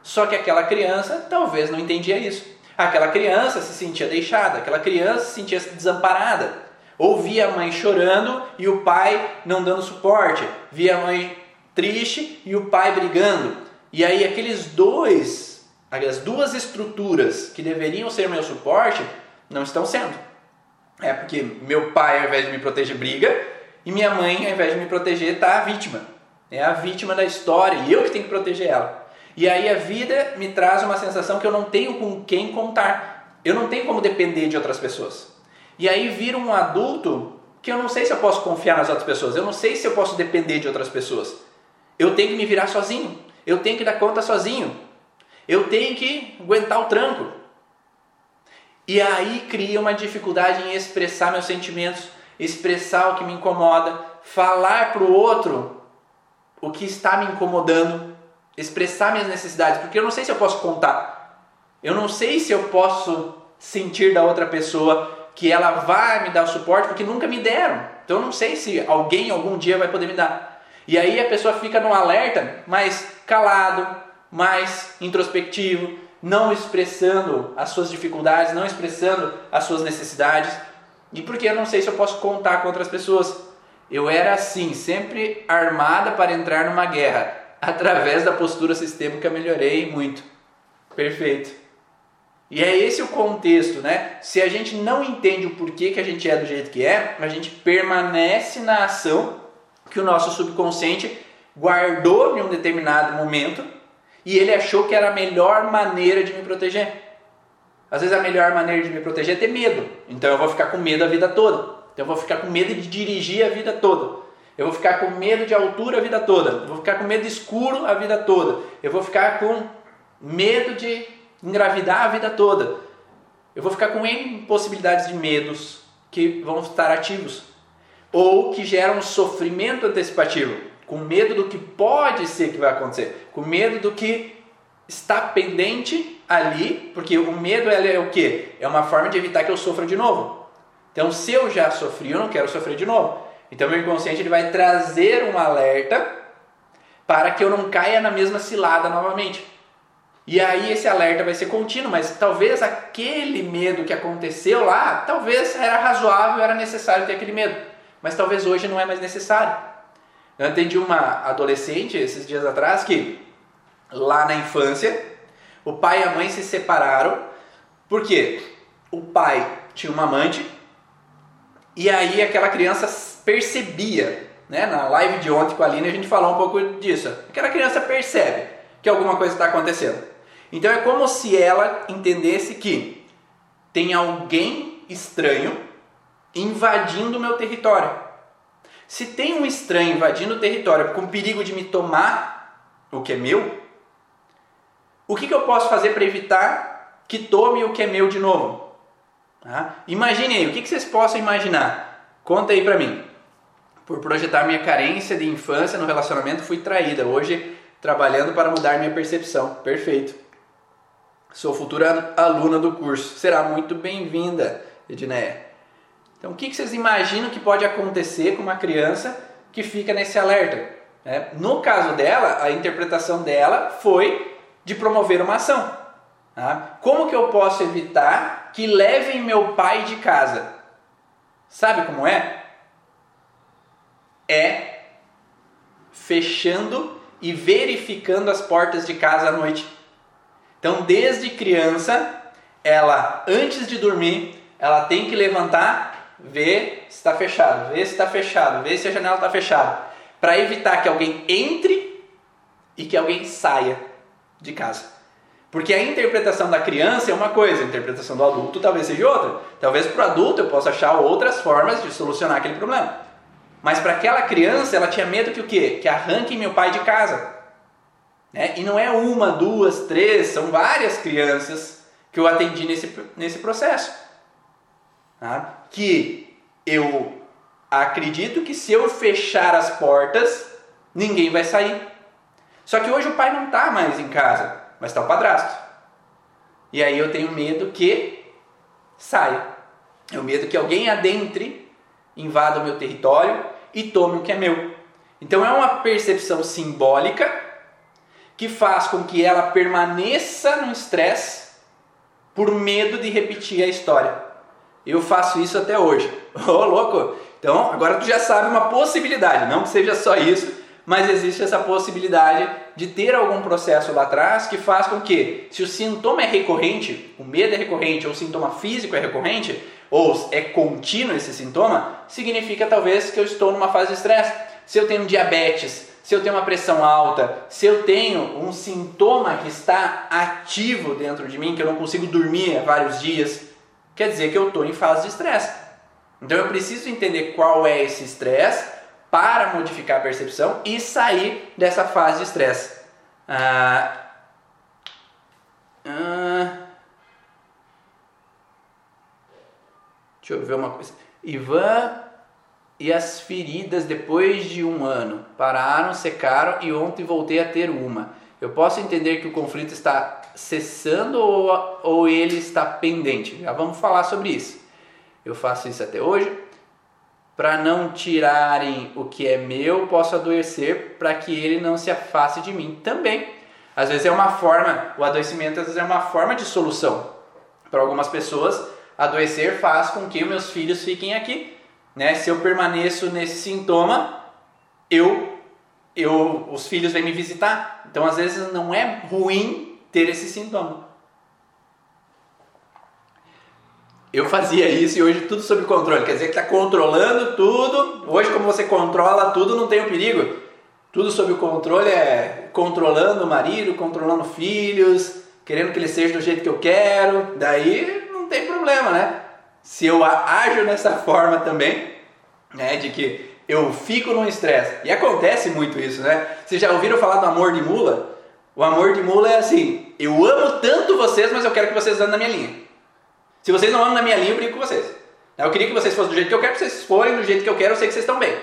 [SPEAKER 1] Só que aquela criança talvez não entendia isso. Aquela criança se sentia deixada, aquela criança se sentia desamparada. Ou via a mãe chorando e o pai não dando suporte, via a mãe triste e o pai brigando. E aí aqueles dois, as duas estruturas que deveriam ser meu suporte, não estão sendo. É porque meu pai, ao invés de me proteger, briga, e minha mãe, ao invés de me proteger, está a vítima. É a vítima da história e eu que tenho que proteger ela. E aí a vida me traz uma sensação que eu não tenho com quem contar. Eu não tenho como depender de outras pessoas. E aí vira um adulto que eu não sei se eu posso confiar nas outras pessoas, eu não sei se eu posso depender de outras pessoas. Eu tenho que me virar sozinho, eu tenho que dar conta sozinho, eu tenho que aguentar o tranco. E aí cria uma dificuldade em expressar meus sentimentos, expressar o que me incomoda, falar para o outro o que está me incomodando, expressar minhas necessidades, porque eu não sei se eu posso contar, eu não sei se eu posso sentir da outra pessoa que ela vai me dar suporte porque nunca me deram. Então eu não sei se alguém algum dia vai poder me dar. E aí a pessoa fica no alerta, mais calado, mais introspectivo, não expressando as suas dificuldades, não expressando as suas necessidades. E porque eu não sei se eu posso contar com outras pessoas. Eu era assim, sempre armada para entrar numa guerra. Através da postura sistêmica melhorei muito. Perfeito. E é esse o contexto, né? Se a gente não entende o porquê que a gente é do jeito que é, a gente permanece na ação que o nosso subconsciente guardou em um determinado momento e ele achou que era a melhor maneira de me proteger. Às vezes a melhor maneira de me proteger é ter medo. Então eu vou ficar com medo a vida toda. Então eu vou ficar com medo de dirigir a vida toda. Eu vou ficar com medo de altura a vida toda. Eu vou ficar com medo escuro a vida toda. Eu vou ficar com medo de engravidar a vida toda. Eu vou ficar com N possibilidades de medos que vão estar ativos ou que geram sofrimento antecipativo, com medo do que pode ser que vai acontecer, com medo do que está pendente ali, porque o medo é o que? É uma forma de evitar que eu sofra de novo. Então, se eu já sofri, eu não quero sofrer de novo. Então, meu inconsciente ele vai trazer um alerta para que eu não caia na mesma cilada novamente. E aí esse alerta vai ser contínuo, mas talvez aquele medo que aconteceu lá, talvez era razoável, era necessário ter aquele medo, mas talvez hoje não é mais necessário. Eu atendi uma adolescente esses dias atrás que lá na infância o pai e a mãe se separaram porque o pai tinha uma amante e aí aquela criança percebia, né? Na live de ontem com a Aline a gente falou um pouco disso. Aquela criança percebe que alguma coisa está acontecendo. Então é como se ela entendesse que tem alguém estranho invadindo o meu território. Se tem um estranho invadindo o território com perigo de me tomar o que é meu, o que, que eu posso fazer para evitar que tome o que é meu de novo? Tá? Imagine aí, o que, que vocês possam imaginar? Conta aí para mim. Por projetar minha carência de infância no relacionamento, fui traída. Hoje, trabalhando para mudar minha percepção. Perfeito. Sou futura aluna do curso. Será muito bem-vinda, Edneia. Então, o que vocês imaginam que pode acontecer com uma criança que fica nesse alerta? É, no caso dela, a interpretação dela foi de promover uma ação. Tá? Como que eu posso evitar que levem meu pai de casa? Sabe como é? É fechando e verificando as portas de casa à noite. Então, desde criança, ela, antes de dormir, ela tem que levantar, ver se está fechado, ver se está fechado, ver se a janela está fechada, para evitar que alguém entre e que alguém saia de casa. Porque a interpretação da criança é uma coisa, a interpretação do adulto talvez seja outra. Talvez para o adulto eu possa achar outras formas de solucionar aquele problema. Mas para aquela criança, ela tinha medo que o quê? Que arranquem meu pai de casa. Né? E não é uma, duas, três, são várias crianças que eu atendi nesse, nesse processo. Tá? Que eu acredito que se eu fechar as portas, ninguém vai sair. Só que hoje o pai não está mais em casa, mas está o padrasto. E aí eu tenho medo que saia. O medo que alguém adentre, invada o meu território e tome o que é meu. Então é uma percepção simbólica que faz com que ela permaneça no estresse por medo de repetir a história. Eu faço isso até hoje. Ô oh, louco! Então agora tu já sabe uma possibilidade, não que seja só isso, mas existe essa possibilidade de ter algum processo lá atrás que faz com que, se o sintoma é recorrente, o medo é recorrente, ou o sintoma físico é recorrente, ou é contínuo esse sintoma, significa talvez que eu estou numa fase de estresse. Se eu tenho diabetes, se eu tenho uma pressão alta, se eu tenho um sintoma que está ativo dentro de mim, que eu não consigo dormir há vários dias, quer dizer que eu estou em fase de estresse. Então eu preciso entender qual é esse estresse para modificar a percepção e sair dessa fase de estresse. Ah, ah, deixa eu ver uma coisa. Ivan e as feridas depois de um ano pararam, secaram e ontem voltei a ter uma. Eu posso entender que o conflito está cessando ou, ou ele está pendente? Já vamos falar sobre isso. Eu faço isso até hoje. Para não tirarem o que é meu, posso adoecer para que ele não se afaste de mim também. Às vezes é uma forma, o adoecimento às vezes é uma forma de solução. Para algumas pessoas, adoecer faz com que meus filhos fiquem aqui né? Se eu permaneço nesse sintoma, eu, eu, os filhos vêm me visitar. Então, às vezes, não é ruim ter esse sintoma. Eu fazia isso e hoje tudo sob controle. Quer dizer que está controlando tudo. Hoje, como você controla tudo, não tem o perigo. Tudo sob controle é controlando o marido, controlando filhos, querendo que ele seja do jeito que eu quero. Daí não tem problema, né? Se eu ajo nessa forma também, né, de que eu fico no estresse, e acontece muito isso, né? Vocês já ouviram falar do amor de mula? O amor de mula é assim: eu amo tanto vocês, mas eu quero que vocês andem na minha linha. Se vocês não andam na minha linha, eu brigo com vocês. Eu queria que vocês fossem do jeito que eu quero, que vocês forem do jeito que eu quero, eu sei que vocês estão bem.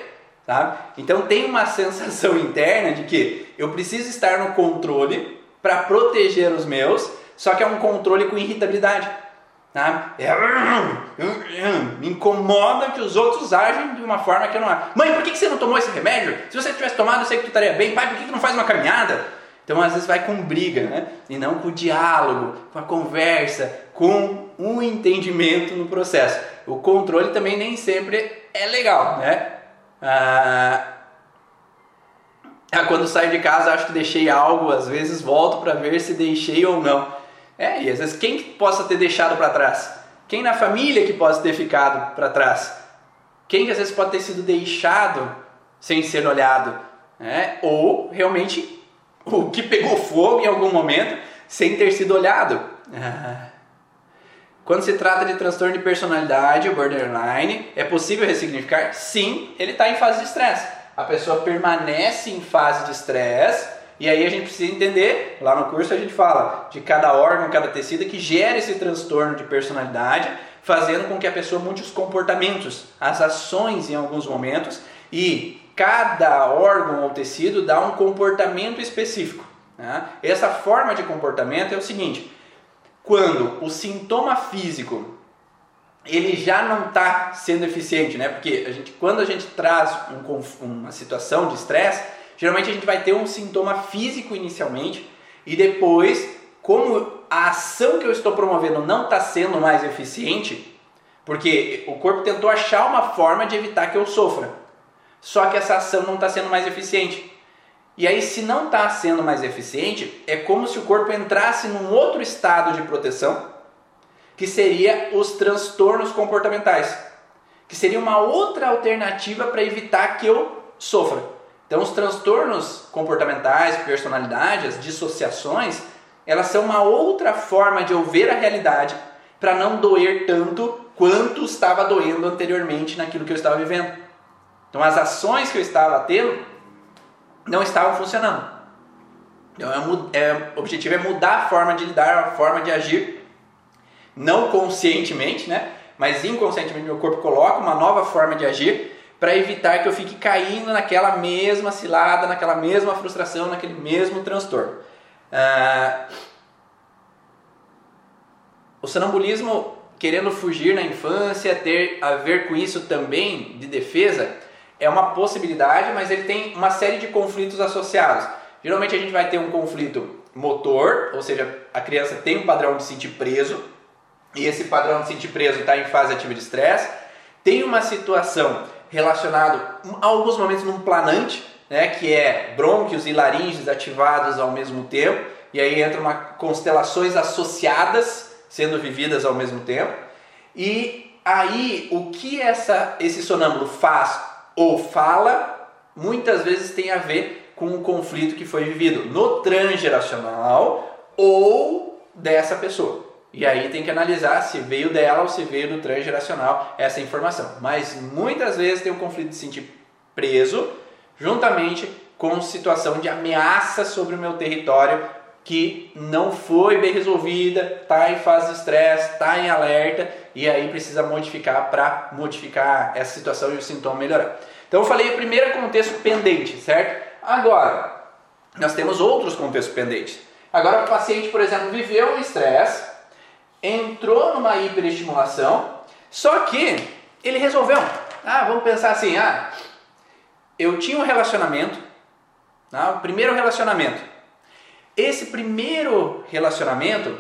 [SPEAKER 1] Sabe? Então tem uma sensação interna de que eu preciso estar no controle para proteger os meus, só que é um controle com irritabilidade. Tá? É, me incomoda que os outros agem de uma forma que eu não acho. Mãe, por que você não tomou esse remédio? Se você tivesse tomado, eu sei que tu estaria bem. Pai, por que não faz uma caminhada? Então, às vezes, vai com briga, né? E não com o diálogo, com a conversa, com um entendimento no processo. O controle também nem sempre é legal, né? Ah, ah quando saio de casa, acho que deixei algo, às vezes volto para ver se deixei ou não. É, e às vezes quem que possa ter deixado para trás? Quem na família que possa ter ficado para trás? Quem que às vezes pode ter sido deixado sem ser olhado? É, ou realmente o que pegou fogo em algum momento sem ter sido olhado. Quando se trata de transtorno de personalidade, o borderline, é possível ressignificar? Sim, ele está em fase de estresse. A pessoa permanece em fase de estresse e aí a gente precisa entender, lá no curso a gente fala de cada órgão, cada tecido que gera esse transtorno de personalidade, fazendo com que a pessoa mude os comportamentos, as ações em alguns momentos e cada órgão ou tecido dá um comportamento específico. Né? Essa forma de comportamento é o seguinte: quando o sintoma físico ele já não está sendo eficiente, né? Porque a gente, quando a gente traz um, uma situação de estresse, geralmente a gente vai ter um sintoma físico inicialmente e depois, como a ação que eu estou promovendo não está sendo mais eficiente, porque o corpo tentou achar uma forma de evitar que eu sofra. Só que essa ação não está sendo mais eficiente. E aí, se não está sendo mais eficiente, é como se o corpo entrasse num outro estado de proteção, que seria os transtornos comportamentais, que seria uma outra alternativa para evitar que eu sofra. Então, os transtornos comportamentais, personalidade, as dissociações, elas são uma outra forma de eu ver a realidade para não doer tanto quanto estava doendo anteriormente naquilo que eu estava vivendo. Então as ações que eu estava tendo não estavam funcionando. Então, é, é, o objetivo é mudar a forma de lidar, a forma de agir, não conscientemente, né? mas inconscientemente meu corpo coloca uma nova forma de agir para evitar que eu fique caindo naquela mesma cilada, naquela mesma frustração, naquele mesmo transtorno. Ah, o sonambulismo, querendo fugir na infância, ter a ver com isso também de defesa, é uma possibilidade, mas ele tem uma série de conflitos associados. Geralmente a gente vai ter um conflito motor, ou seja, a criança tem um padrão de sentir preso, e esse padrão de sentir preso está em fase ativa de estresse. Tem uma situação relacionada a alguns momentos num planante, né, que é brônquios e laringes ativados ao mesmo tempo, e aí entram uma, constelações associadas sendo vividas ao mesmo tempo. E aí o que essa, esse sonâmbulo faz ou fala, muitas vezes tem a ver com o conflito que foi vivido no transgeracional ou dessa pessoa. E aí tem que analisar se veio dela ou se veio do transgeracional essa informação. Mas muitas vezes tem um conflito de se sentir preso, juntamente com situação de ameaça sobre o meu território que não foi bem resolvida, está em fase de estresse, está em alerta e aí precisa modificar para modificar essa situação e o sintoma melhorar. Então eu falei primeiro contexto pendente, certo? Agora, nós temos outros contextos pendentes. Agora o paciente, por exemplo, viveu um estresse, entrou numa hiperestimulação, só que ele resolveu. Ah, vamos pensar assim, ah, eu tinha um relacionamento, tá? o primeiro relacionamento. Esse primeiro relacionamento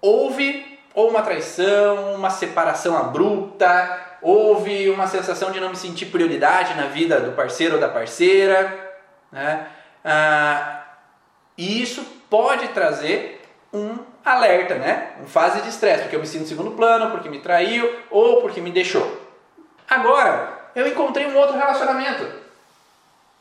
[SPEAKER 1] houve ou uma traição, uma separação abrupta, houve uma sensação de não me sentir prioridade na vida do parceiro ou da parceira, né? Ah, e isso pode trazer um alerta, né? Uma fase de estresse, porque eu me sinto em segundo plano, porque me traiu ou porque me deixou. Agora, eu encontrei um outro relacionamento.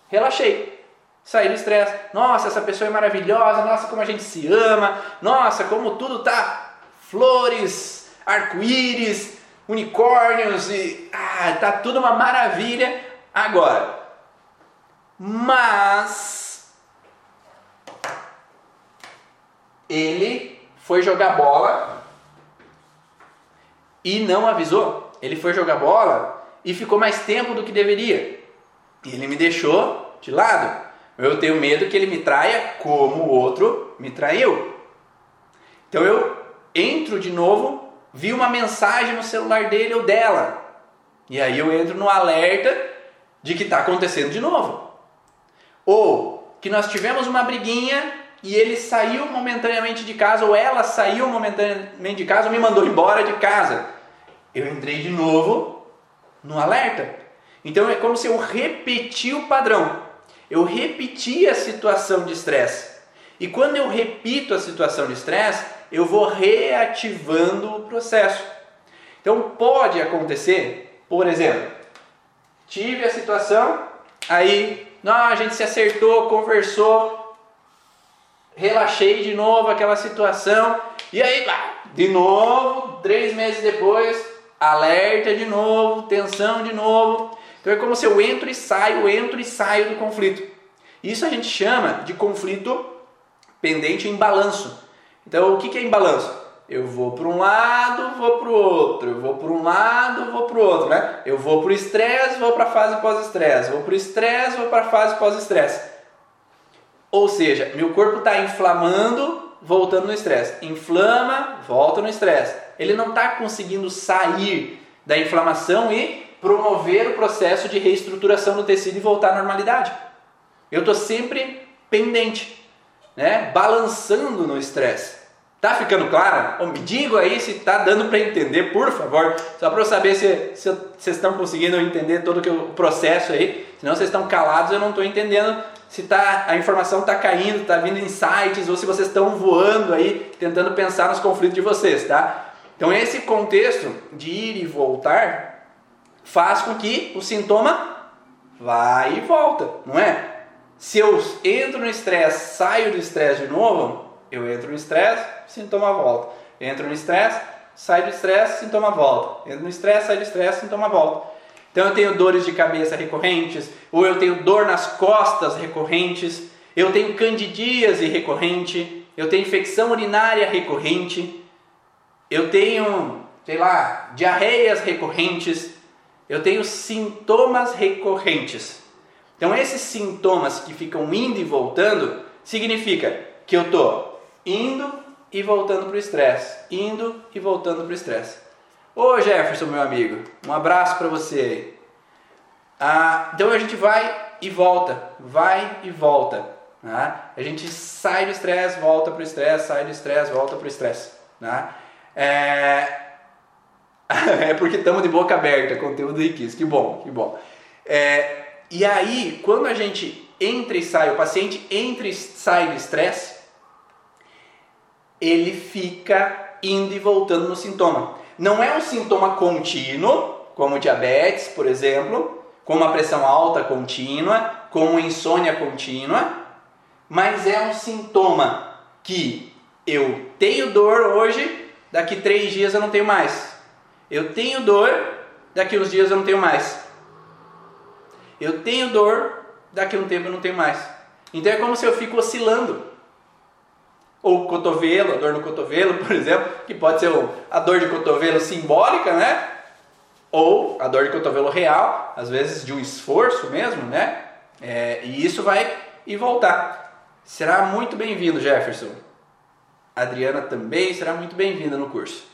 [SPEAKER 1] Relaxei. Saí do estresse. Nossa, essa pessoa é maravilhosa. Nossa, como a gente se ama. Nossa, como tudo tá flores, arco-íris, unicórnios e ah, tá tudo uma maravilha agora. Mas ele foi jogar bola e não avisou. Ele foi jogar bola e ficou mais tempo do que deveria. E ele me deixou de lado. Eu tenho medo que ele me traia como o outro me traiu. Então eu entro de novo, vi uma mensagem no celular dele ou dela. E aí eu entro no alerta de que está acontecendo de novo. Ou que nós tivemos uma briguinha e ele saiu momentaneamente de casa, ou ela saiu momentaneamente de casa, ou me mandou embora de casa. Eu entrei de novo no alerta. Então é como se eu repeti o padrão. Eu repeti a situação de estresse. E quando eu repito a situação de estresse, eu vou reativando o processo. Então pode acontecer, por exemplo, tive a situação, aí não, a gente se acertou, conversou, relaxei de novo aquela situação, e aí, de novo, três meses depois, alerta de novo, tensão de novo. Então é como se eu entro e saio, entro e saio do conflito. Isso a gente chama de conflito pendente em balanço. Então o que é em balanço? Eu vou para um lado, vou para o outro. Eu vou para um lado, vou para o outro, né? Eu vou para o estresse, vou para a fase pós-estresse. Vou para o estresse, vou para a fase pós-estresse. Ou seja, meu corpo está inflamando, voltando no estresse. Inflama, volta no estresse. Ele não está conseguindo sair da inflamação e promover o processo de reestruturação do tecido e voltar à normalidade. Eu estou sempre pendente, né? balançando no estresse. Tá ficando claro? Me diga aí se tá dando para entender, por favor. Só para eu saber se, se vocês estão conseguindo entender todo o processo aí. Senão vocês estão calados, eu não estou entendendo se tá, a informação está caindo, está vindo insights ou se vocês estão voando aí, tentando pensar nos conflitos de vocês, tá? Então esse contexto de ir e voltar faz com que o sintoma vá e volta, não é? Se eu entro no estresse, saio do estresse de novo, eu entro no estresse, sintoma volta. Entro no estresse, saio do estresse, sintoma volta. Entro no estresse, saio do estresse, sintoma volta. Então eu tenho dores de cabeça recorrentes, ou eu tenho dor nas costas recorrentes, eu tenho candidíase recorrente, eu tenho infecção urinária recorrente, eu tenho, sei lá, diarreias recorrentes, eu tenho sintomas recorrentes. Então esses sintomas que ficam indo e voltando significa que eu estou indo e voltando para o estresse, indo e voltando para o estresse. Ô Jefferson, meu amigo, um abraço para você. Ah, então a gente vai e volta, vai e volta. Né? A gente sai do estresse, volta para o estresse, sai do estresse, volta para o estresse. Né? É... é porque estamos de boca aberta, conteúdo riquíssimo. Que bom, que bom. É... E aí, quando a gente entra e sai, o paciente entra e sai do estresse, ele fica indo e voltando no sintoma. Não é um sintoma contínuo, como diabetes, por exemplo, como a pressão alta contínua, como insônia contínua, mas é um sintoma que eu tenho dor hoje, daqui três dias eu não tenho mais. Eu tenho dor, daqui uns dias eu não tenho mais. Eu tenho dor, daqui um tempo eu não tenho mais. Então é como se eu fico oscilando ou cotovelo, a dor no cotovelo, por exemplo, que pode ser a dor de cotovelo simbólica, né? Ou a dor de cotovelo real, às vezes de um esforço mesmo, né? É, e isso vai e voltar. Será muito bem-vindo, Jefferson. A Adriana também será muito bem-vinda no curso.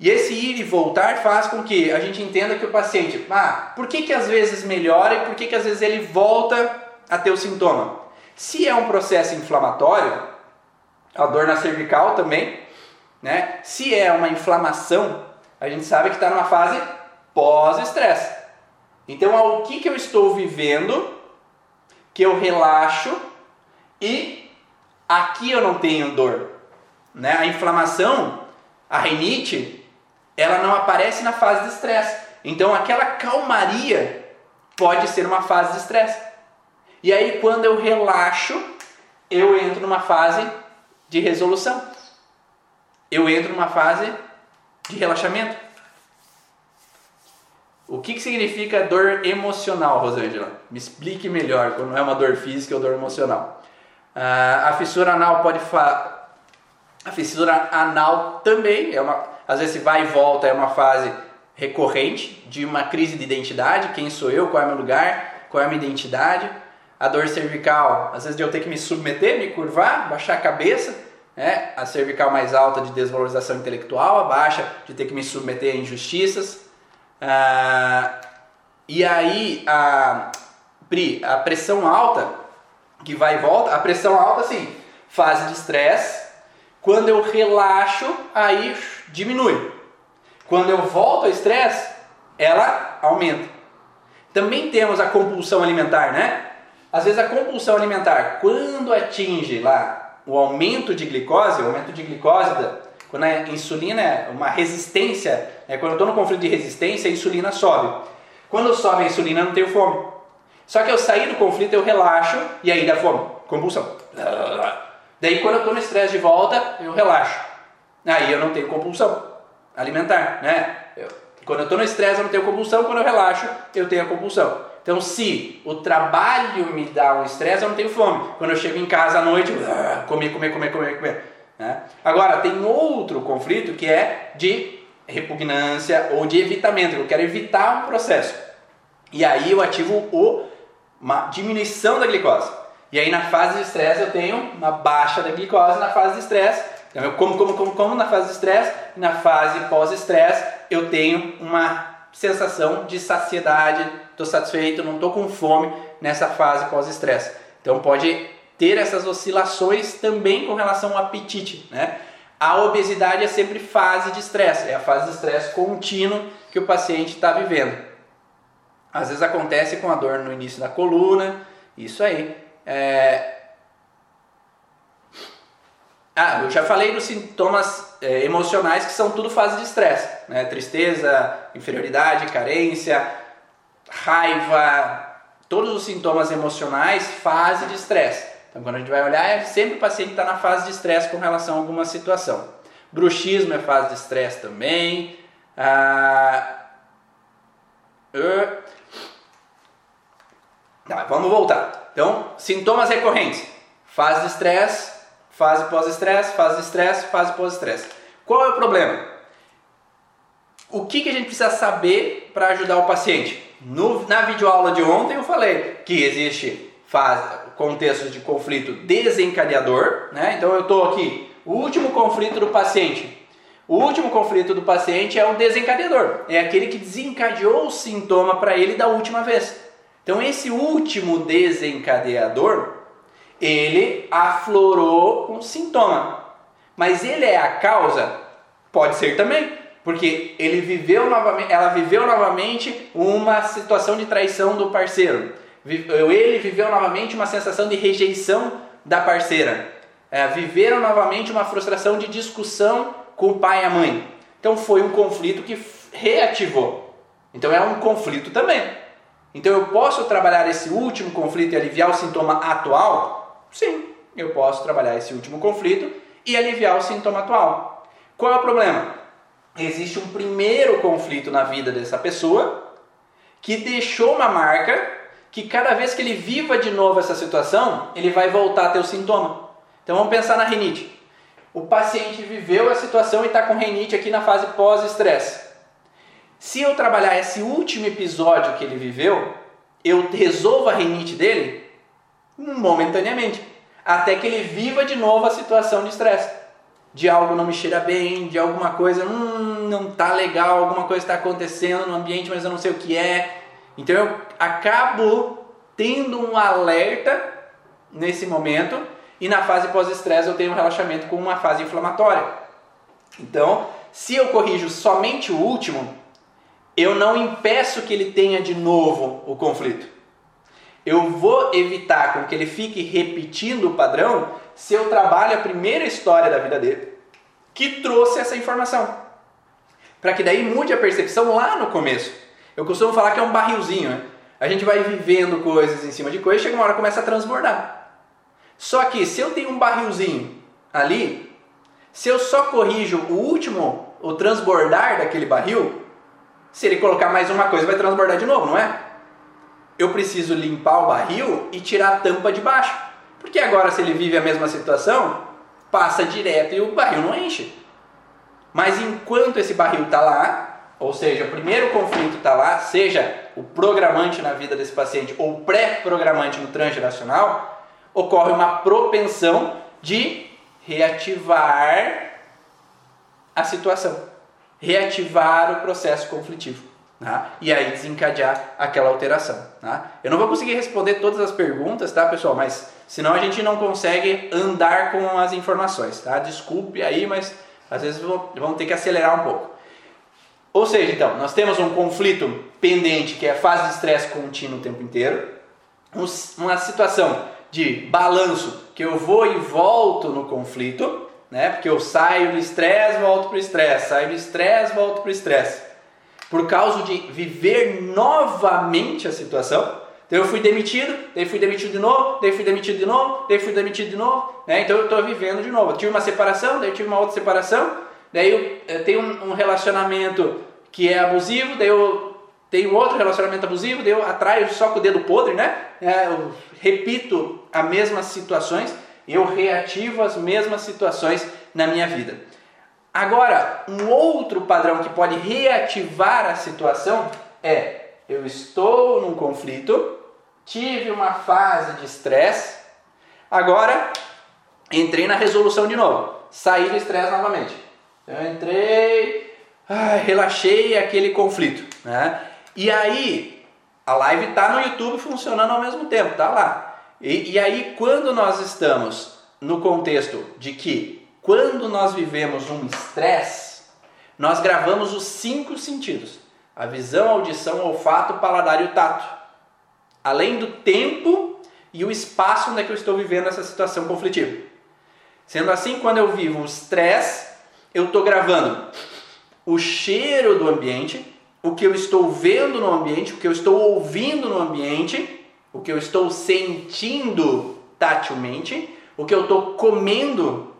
[SPEAKER 1] E esse ir e voltar faz com que a gente entenda que o paciente, ah, por que, que às vezes melhora e por que, que às vezes ele volta a ter o sintoma? Se é um processo inflamatório, a dor na cervical também, né? Se é uma inflamação, a gente sabe que está numa fase pós-estresse. Então, o que, que eu estou vivendo que eu relaxo e aqui eu não tenho dor? Né? A inflamação, a rinite, ela não aparece na fase de estresse. Então, aquela calmaria pode ser uma fase de estresse. E aí, quando eu relaxo, eu entro numa fase de resolução. Eu entro numa fase de relaxamento. O que, que significa dor emocional, Rosângela? Me explique melhor, quando não é uma dor física ou dor emocional. Ah, a fissura anal pode A fissura anal também é uma, às vezes vai e volta, é uma fase recorrente de uma crise de identidade, quem sou eu, qual é o meu lugar, qual é a minha identidade. A dor cervical, às vezes de eu ter que me submeter, me curvar, baixar a cabeça, né? a cervical mais alta de desvalorização intelectual, a baixa de ter que me submeter a injustiças. Ah, e aí, a, Pri, a pressão alta, que vai e volta, a pressão alta, assim, fase de estresse, quando eu relaxo, aí diminui. Quando eu volto ao estresse, ela aumenta. Também temos a compulsão alimentar, né? Às vezes a compulsão alimentar, quando atinge lá o aumento de glicose, o aumento de glicose, quando a insulina é uma resistência, é, quando eu estou no conflito de resistência, a insulina sobe. Quando sobe a insulina, eu não tenho fome. Só que eu sair do conflito, eu relaxo e aí dá fome, compulsão. Daí quando eu estou no estresse de volta, eu relaxo. Aí eu não tenho compulsão alimentar, né? Eu, quando eu estou no estresse, eu não tenho compulsão, quando eu relaxo, eu tenho a compulsão. Então, se o trabalho me dá um estresse, eu não tenho fome. Quando eu chego em casa à noite, eu, comer, comer, comer, comer, comer. Né? Agora, tem outro conflito que é de repugnância ou de evitamento. Eu quero evitar um processo. E aí eu ativo o, uma diminuição da glicose. E aí na fase de estresse eu tenho uma baixa da glicose na fase de estresse então eu como, como, como, como na fase de estresse e na fase pós-estresse eu tenho uma sensação de saciedade, estou satisfeito, não estou com fome nessa fase pós-estresse. Então pode ter essas oscilações também com relação ao apetite, né? A obesidade é sempre fase de estresse, é a fase de estresse contínuo que o paciente está vivendo. Às vezes acontece com a dor no início da coluna, isso aí. É, ah, eu já falei dos sintomas é, emocionais que são tudo fase de estresse, né? Tristeza, inferioridade, carência, raiva, todos os sintomas emocionais, fase de estresse. Então, quando a gente vai olhar, é sempre o paciente está na fase de estresse com relação a alguma situação. Bruxismo é fase de estresse também. Ah, uh, tá, vamos voltar. Então, sintomas recorrentes: fase de estresse, Fase pós-estresse, fase de estresse, fase pós-estresse. Qual é o problema? O que, que a gente precisa saber para ajudar o paciente? No, na videoaula de ontem eu falei que existe fase, contextos de conflito desencadeador, né? Então eu estou aqui, o último conflito do paciente. O último conflito do paciente é o desencadeador, é aquele que desencadeou o sintoma para ele da última vez. Então esse último desencadeador ele aflorou um sintoma. Mas ele é a causa? Pode ser também, porque ele viveu novamente, ela viveu novamente uma situação de traição do parceiro. Ele viveu novamente uma sensação de rejeição da parceira. É, viveram novamente uma frustração de discussão com o pai e a mãe. Então foi um conflito que reativou. Então é um conflito também. Então eu posso trabalhar esse último conflito e aliviar o sintoma atual Sim, eu posso trabalhar esse último conflito e aliviar o sintoma atual. Qual é o problema? Existe um primeiro conflito na vida dessa pessoa que deixou uma marca que cada vez que ele viva de novo essa situação, ele vai voltar a ter o sintoma. Então vamos pensar na rinite. O paciente viveu a situação e está com rinite aqui na fase pós-estresse. Se eu trabalhar esse último episódio que ele viveu, eu resolvo a rinite dele, momentaneamente, até que ele viva de novo a situação de estresse. De algo não me cheira bem, de alguma coisa hum, não tá legal, alguma coisa está acontecendo no ambiente, mas eu não sei o que é. Então eu acabo tendo um alerta nesse momento e na fase pós-estresse eu tenho um relaxamento com uma fase inflamatória. Então, se eu corrijo somente o último, eu não impeço que ele tenha de novo o conflito. Eu vou evitar com que ele fique repetindo o padrão se eu trabalho a primeira história da vida dele que trouxe essa informação. Para que daí mude a percepção lá no começo. Eu costumo falar que é um barrilzinho, né? A gente vai vivendo coisas em cima de coisas, chega uma hora começa a transbordar. Só que se eu tenho um barrilzinho ali, se eu só corrijo o último, o transbordar daquele barril, se ele colocar mais uma coisa, vai transbordar de novo, não é? Eu preciso limpar o barril e tirar a tampa de baixo. Porque agora, se ele vive a mesma situação, passa direto e o barril não enche. Mas enquanto esse barril está lá, ou seja, o primeiro conflito está lá, seja o programante na vida desse paciente ou pré-programante no transgeracional, ocorre uma propensão de reativar a situação, reativar o processo conflitivo. Tá? E aí desencadear aquela alteração. Tá? Eu não vou conseguir responder todas as perguntas, tá, pessoal? Mas senão a gente não consegue andar com as informações. Tá? Desculpe aí, mas às vezes vamos ter que acelerar um pouco. Ou seja, então, nós temos um conflito pendente que é a fase de estresse contínuo o tempo inteiro, uma situação de balanço que eu vou e volto no conflito, né? Porque eu saio do estresse, volto para o estresse, saio do estresse, volto para o estresse por causa de viver novamente a situação. Então eu fui demitido, daí fui demitido de novo, daí fui demitido de novo, daí fui demitido de novo, né? Então eu estou vivendo de novo. Eu tive uma separação, daí tive uma outra separação, daí eu, tenho um, um, relacionamento que é abusivo, daí eu tenho outro relacionamento abusivo, daí eu atraio só com o dedo podre, né? É, eu repito as mesmas situações, eu reativo as mesmas situações na minha vida. Agora, um outro padrão que pode reativar a situação é: eu estou num conflito, tive uma fase de estresse, agora entrei na resolução de novo, saí do estresse novamente. Eu entrei, ai, relaxei aquele conflito, né? E aí, a live está no YouTube funcionando ao mesmo tempo, tá lá. E, e aí, quando nós estamos no contexto de que quando nós vivemos um estresse, nós gravamos os cinco sentidos: a visão, a audição, o olfato, o paladar e o tato. Além do tempo e o espaço onde é que eu estou vivendo essa situação conflitiva. Sendo assim, quando eu vivo um estresse, eu estou gravando o cheiro do ambiente, o que eu estou vendo no ambiente, o que eu estou ouvindo no ambiente, o que eu estou sentindo tatilmente, o que eu estou comendo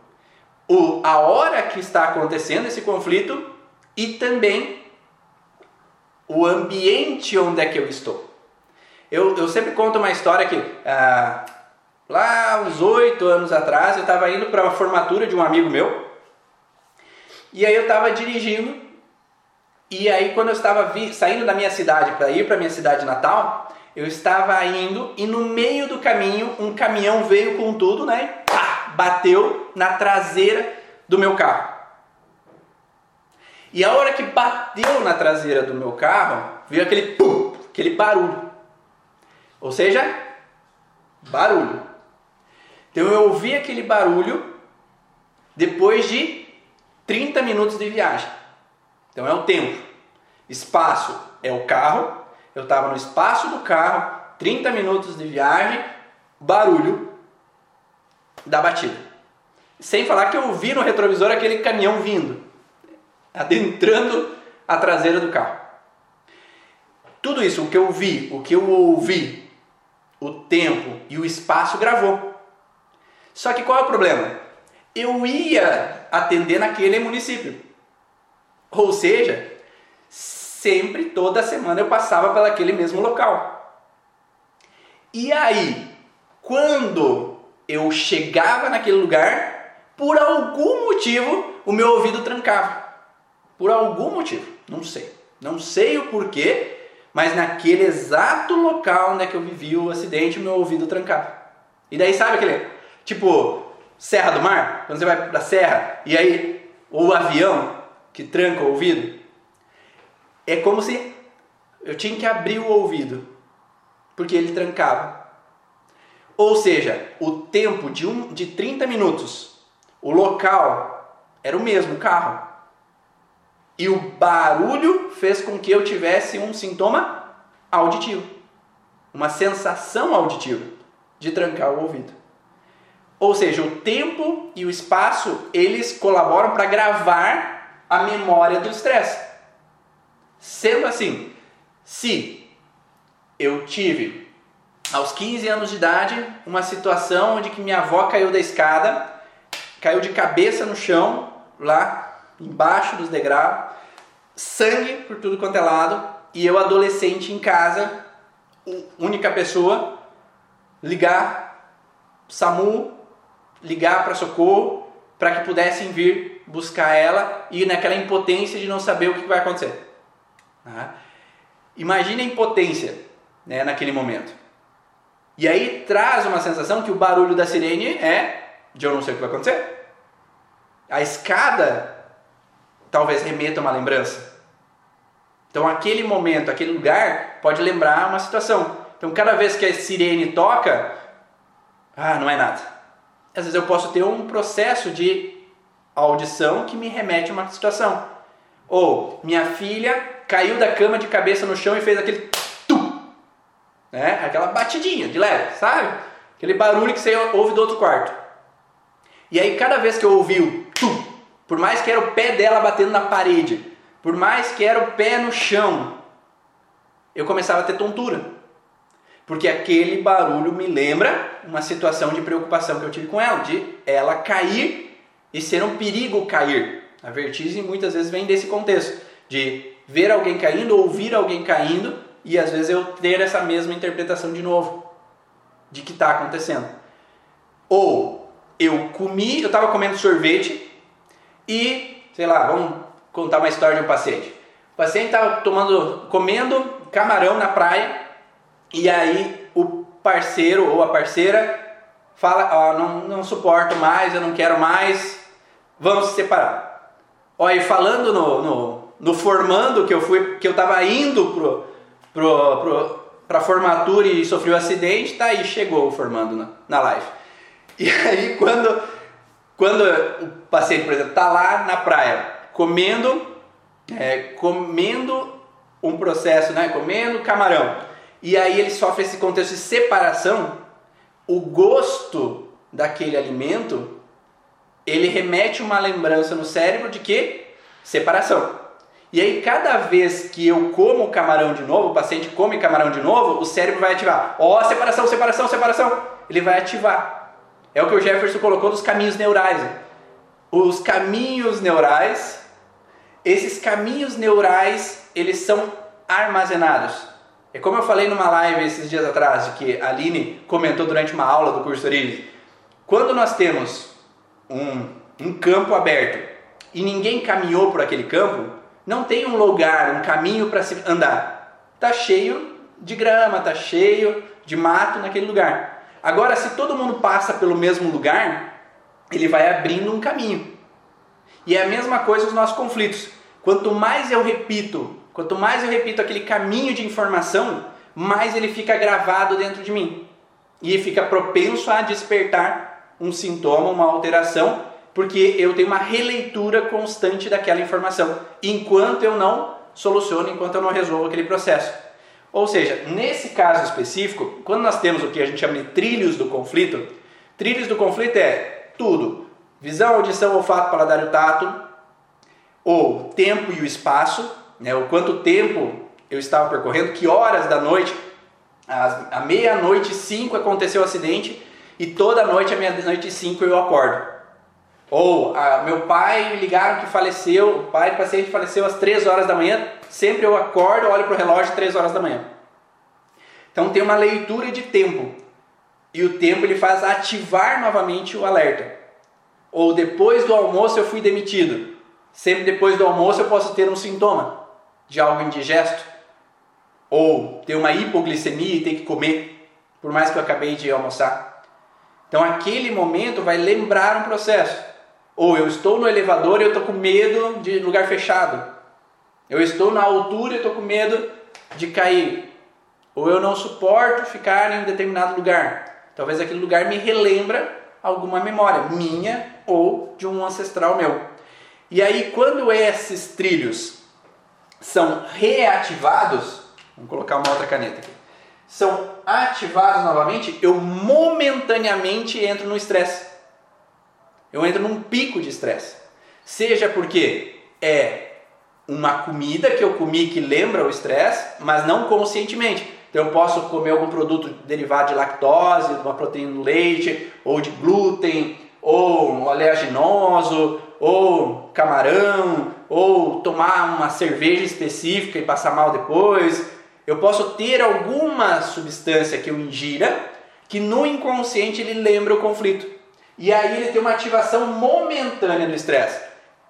[SPEAKER 1] o, a hora que está acontecendo esse conflito e também o ambiente onde é que eu estou. Eu, eu sempre conto uma história que ah, lá uns oito anos atrás eu estava indo para uma formatura de um amigo meu e aí eu estava dirigindo e aí quando eu estava saindo da minha cidade para ir para minha cidade natal eu estava indo e no meio do caminho um caminhão veio com tudo, né? E bateu na traseira do meu carro. E a hora que bateu na traseira do meu carro, veio aquele pum, aquele barulho. Ou seja, barulho. Então eu ouvi aquele barulho depois de 30 minutos de viagem. Então é o tempo. Espaço é o carro, eu estava no espaço do carro, 30 minutos de viagem, barulho da batida. Sem falar que eu vi no retrovisor aquele caminhão vindo, adentrando a traseira do carro. Tudo isso, o que eu vi, o que eu ouvi, o tempo e o espaço gravou. Só que qual é o problema? Eu ia atender naquele município. Ou seja, sempre, toda semana eu passava pelo aquele mesmo local. E aí, quando eu chegava naquele lugar, por algum motivo o meu ouvido trancava. Por algum motivo, não sei. Não sei o porquê, mas naquele exato local onde é que eu vivi o acidente, o meu ouvido trancava. E daí sabe aquele, tipo, Serra do Mar, quando você vai pra serra e aí o avião que tranca o ouvido, é como se eu tinha que abrir o ouvido, porque ele trancava. Ou seja, o tempo de, um, de 30 minutos, o local era o mesmo, o carro. E o barulho fez com que eu tivesse um sintoma auditivo, uma sensação auditiva de trancar o ouvido. Ou seja, o tempo e o espaço, eles colaboram para gravar a memória do estresse. Sendo assim, se eu tive aos 15 anos de idade uma situação onde que minha avó caiu da escada, caiu de cabeça no chão, lá embaixo dos degraus, sangue por tudo quanto é lado, e eu adolescente em casa, única pessoa, ligar SAMU, ligar para socorro, para que pudessem vir buscar ela e naquela impotência de não saber o que vai acontecer. Tá? Imagine a impotência né, naquele momento. E aí traz uma sensação que o barulho da sirene é de eu não sei o que vai acontecer. A escada talvez remeta a uma lembrança. Então aquele momento, aquele lugar pode lembrar uma situação. Então cada vez que a sirene toca, ah, não é nada. Às vezes eu posso ter um processo de audição que me remete a uma situação. Ou minha filha caiu da cama de cabeça no chão e fez aquele né? Aquela batidinha de leve, sabe? Aquele barulho que você ouve do outro quarto. E aí cada vez que eu ouvi o tum, por mais que era o pé dela batendo na parede, por mais que era o pé no chão, eu começava a ter tontura. Porque aquele barulho me lembra uma situação de preocupação que eu tive com ela, de ela cair e ser um perigo cair. A vertigem muitas vezes vem desse contexto, de ver alguém caindo, ouvir alguém caindo e às vezes eu ter essa mesma interpretação de novo de que está acontecendo. Ou eu comi, eu estava comendo sorvete e, sei lá, vamos contar uma história de um paciente. O paciente estava tomando, comendo camarão na praia e aí o parceiro ou a parceira fala, ó, não, não suporto mais, eu não quero mais, vamos se separar. Olha, e falando no, no, no formando que eu fui, que eu estava indo pro pro, pro, pra formatura e sofreu um acidente, tá aí, chegou formando na, na live. E aí quando, quando o paciente, por exemplo, tá lá na praia comendo, é, comendo um processo, né, comendo camarão, e aí ele sofre esse contexto de separação, o gosto daquele alimento, ele remete uma lembrança no cérebro de que? Separação. E aí, cada vez que eu como camarão de novo, o paciente come camarão de novo, o cérebro vai ativar. Ó, oh, separação, separação, separação. Ele vai ativar. É o que o Jefferson colocou dos caminhos neurais. Os caminhos neurais, esses caminhos neurais, eles são armazenados. É como eu falei numa live esses dias atrás, que a Aline comentou durante uma aula do curso Origem. Quando nós temos um, um campo aberto e ninguém caminhou por aquele campo, não tem um lugar, um caminho para se andar. Tá cheio de grama, tá cheio de mato naquele lugar. Agora, se todo mundo passa pelo mesmo lugar, ele vai abrindo um caminho. E é a mesma coisa os nossos conflitos. Quanto mais eu repito, quanto mais eu repito aquele caminho de informação, mais ele fica gravado dentro de mim. E fica propenso a despertar um sintoma, uma alteração porque eu tenho uma releitura constante daquela informação, enquanto eu não soluciono, enquanto eu não resolvo aquele processo. Ou seja, nesse caso específico, quando nós temos o que a gente chama de trilhos do conflito, trilhos do conflito é tudo: visão, audição, olfato, paladar e tato, ou tempo e o espaço, né, o quanto tempo eu estava percorrendo, que horas da noite, à meia-noite cinco aconteceu o acidente e toda noite, à meia-noite cinco eu acordo. Ou ah, meu pai me ligaram que faleceu, o pai do paciente faleceu às 3 horas da manhã, sempre eu acordo, olho para o relógio 3 horas da manhã. Então tem uma leitura de tempo. E o tempo ele faz ativar novamente o alerta. Ou depois do almoço eu fui demitido. Sempre depois do almoço eu posso ter um sintoma de algo indigesto. Ou ter uma hipoglicemia e ter que comer, por mais que eu acabei de almoçar. Então aquele momento vai lembrar um processo. Ou eu estou no elevador e eu estou com medo de lugar fechado. Eu estou na altura e estou com medo de cair. Ou eu não suporto ficar em um determinado lugar. Talvez aquele lugar me relembra alguma memória minha ou de um ancestral meu. E aí quando esses trilhos são reativados, vamos colocar uma outra caneta aqui. São ativados novamente, eu momentaneamente entro no estresse eu entro num pico de estresse. Seja porque é uma comida que eu comi que lembra o estresse, mas não conscientemente. Então eu posso comer algum produto derivado de lactose, uma proteína do leite, ou de glúten, ou um oleaginoso, ou camarão, ou tomar uma cerveja específica e passar mal depois. Eu posso ter alguma substância que eu ingira que no inconsciente ele lembra o conflito. E aí ele tem uma ativação momentânea do estresse.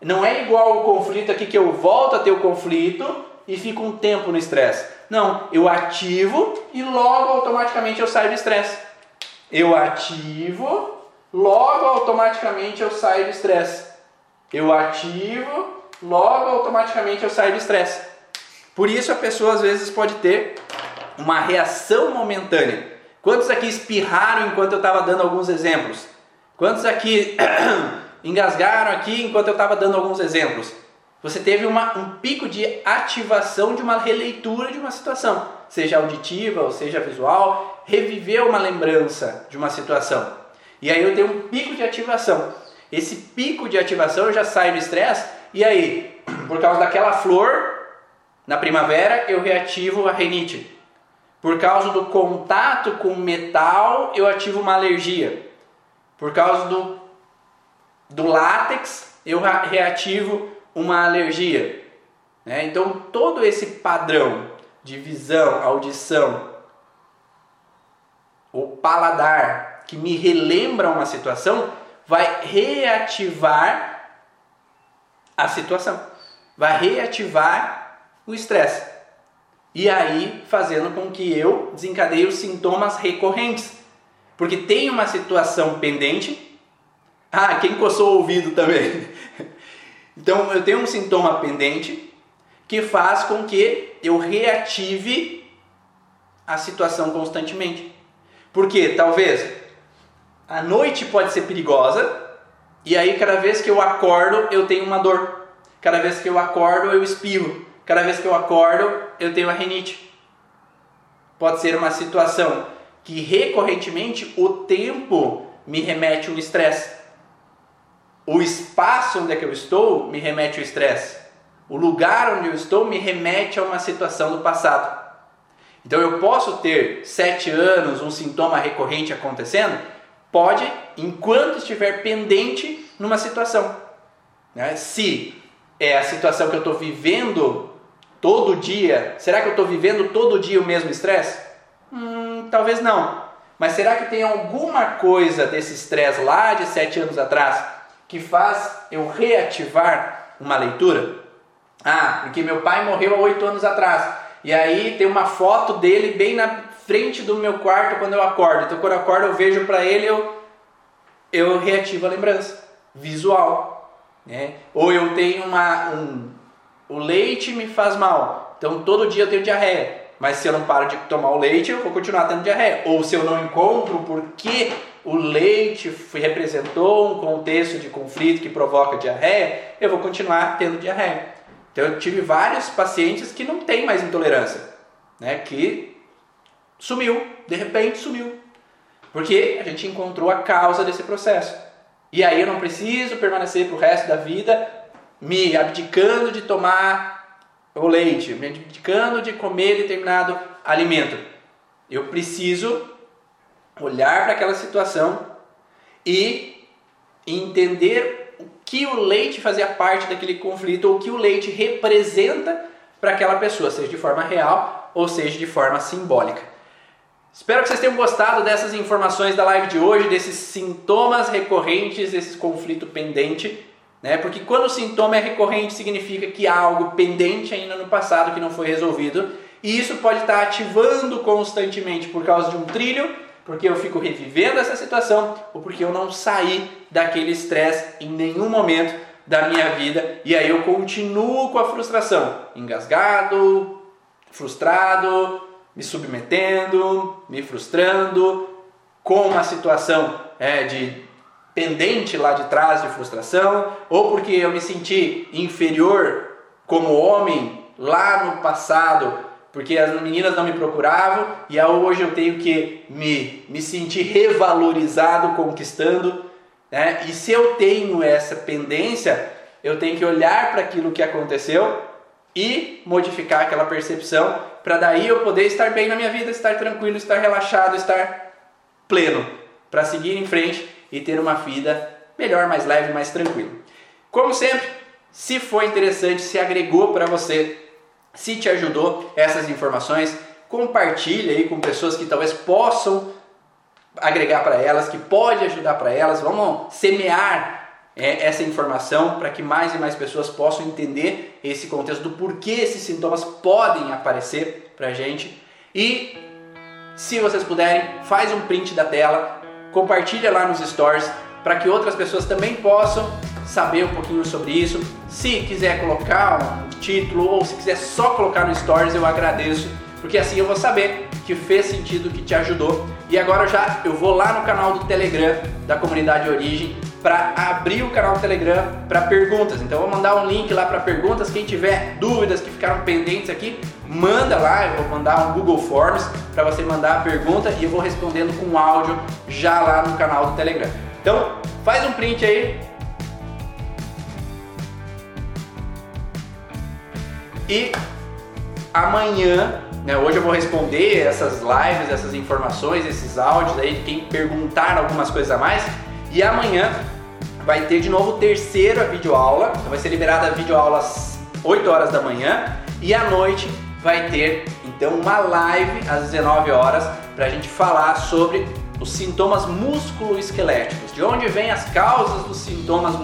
[SPEAKER 1] Não é igual o conflito aqui que eu volto a ter o conflito e fico um tempo no estresse. Não, eu ativo e logo automaticamente eu saio do estresse. Eu ativo, logo automaticamente eu saio do estresse. Eu ativo, logo automaticamente eu saio do estresse. Por isso a pessoa às vezes pode ter uma reação momentânea. Quantos aqui espirraram enquanto eu estava dando alguns exemplos? Quantos aqui engasgaram aqui enquanto eu estava dando alguns exemplos? Você teve uma, um pico de ativação de uma releitura de uma situação, seja auditiva ou seja visual, reviveu uma lembrança de uma situação. E aí eu tenho um pico de ativação. Esse pico de ativação eu já saio do estresse, e aí, por causa daquela flor, na primavera eu reativo a renite. Por causa do contato com metal, eu ativo uma alergia. Por causa do, do látex, eu reativo uma alergia. Né? Então, todo esse padrão de visão, audição, o paladar que me relembra uma situação vai reativar a situação, vai reativar o estresse. E aí fazendo com que eu desencadeie os sintomas recorrentes. Porque tem uma situação pendente. Ah, quem coçou o ouvido também. Então eu tenho um sintoma pendente que faz com que eu reative a situação constantemente. Porque talvez a noite pode ser perigosa e aí cada vez que eu acordo eu tenho uma dor. Cada vez que eu acordo eu espirro. Cada vez que eu acordo eu tenho a rinite. Pode ser uma situação que recorrentemente o tempo me remete ao estresse. O espaço onde é que eu estou me remete ao estresse. O lugar onde eu estou me remete a uma situação do passado. Então eu posso ter sete anos um sintoma recorrente acontecendo? Pode, enquanto estiver pendente numa situação. Né? Se é a situação que eu estou vivendo todo dia, será que eu estou vivendo todo dia o mesmo estresse? Hum, talvez não. Mas será que tem alguma coisa desse estresse lá de sete anos atrás que faz eu reativar uma leitura? Ah, porque meu pai morreu há oito anos atrás. E aí tem uma foto dele bem na frente do meu quarto quando eu acordo. Então quando eu acordo eu vejo para ele eu eu reativo a lembrança visual, né? Ou eu tenho uma um o leite me faz mal. Então todo dia eu tenho diarreia. Mas se eu não paro de tomar o leite, eu vou continuar tendo diarreia. Ou se eu não encontro porque o leite representou um contexto de conflito que provoca diarreia, eu vou continuar tendo diarreia. Então eu tive vários pacientes que não têm mais intolerância, né? Que sumiu, de repente sumiu. Porque a gente encontrou a causa desse processo. E aí eu não preciso permanecer para o resto da vida me abdicando de tomar o leite, me abdicando de comer determinado alimento. Eu preciso olhar para aquela situação e entender o que o leite fazia parte daquele conflito ou o que o leite representa para aquela pessoa, seja de forma real ou seja de forma simbólica. Espero que vocês tenham gostado dessas informações da live de hoje, desses sintomas recorrentes, desse conflito pendente, né? Porque quando o sintoma é recorrente significa que há algo pendente ainda no passado que não foi resolvido, e isso pode estar ativando constantemente por causa de um trilho porque eu fico revivendo essa situação ou porque eu não saí daquele estresse em nenhum momento da minha vida e aí eu continuo com a frustração, engasgado, frustrado, me submetendo, me frustrando, com uma situação é, de pendente lá de trás de frustração, ou porque eu me senti inferior como homem lá no passado porque as meninas não me procuravam e hoje eu tenho que me, me sentir revalorizado conquistando. Né? E se eu tenho essa pendência, eu tenho que olhar para aquilo que aconteceu e modificar aquela percepção para daí eu poder estar bem na minha vida, estar tranquilo, estar relaxado, estar pleno, para seguir em frente e ter uma vida melhor, mais leve, mais tranquila. Como sempre, se foi interessante, se agregou para você se te ajudou essas informações, compartilhe aí com pessoas que talvez possam agregar para elas, que pode ajudar para elas. Vamos semear é, essa informação para que mais e mais pessoas possam entender esse contexto do porquê esses sintomas podem aparecer para gente. E se vocês puderem, faz um print da tela, compartilha lá nos stories para que outras pessoas também possam saber um pouquinho sobre isso. Se quiser colocar um título ou se quiser só colocar no stories, eu agradeço, porque assim eu vou saber que fez sentido, que te ajudou. E agora já eu vou lá no canal do Telegram da comunidade Origem para abrir o canal do Telegram para perguntas. Então vou mandar um link lá para perguntas. Quem tiver dúvidas que ficaram pendentes aqui, manda lá. Eu vou mandar um Google Forms para você mandar a pergunta e eu vou respondendo com áudio já lá no canal do Telegram. Então faz um print aí. E amanhã né? Hoje eu vou responder essas lives, essas informações, esses áudios aí de quem perguntar algumas coisas a mais. E amanhã vai ter de novo terceira videoaula. Então vai ser liberada a videoaula às 8 horas da manhã. E à noite vai ter então uma live às 19 horas para a gente falar sobre os sintomas musculoesqueléticos, de onde vêm as causas dos sintomas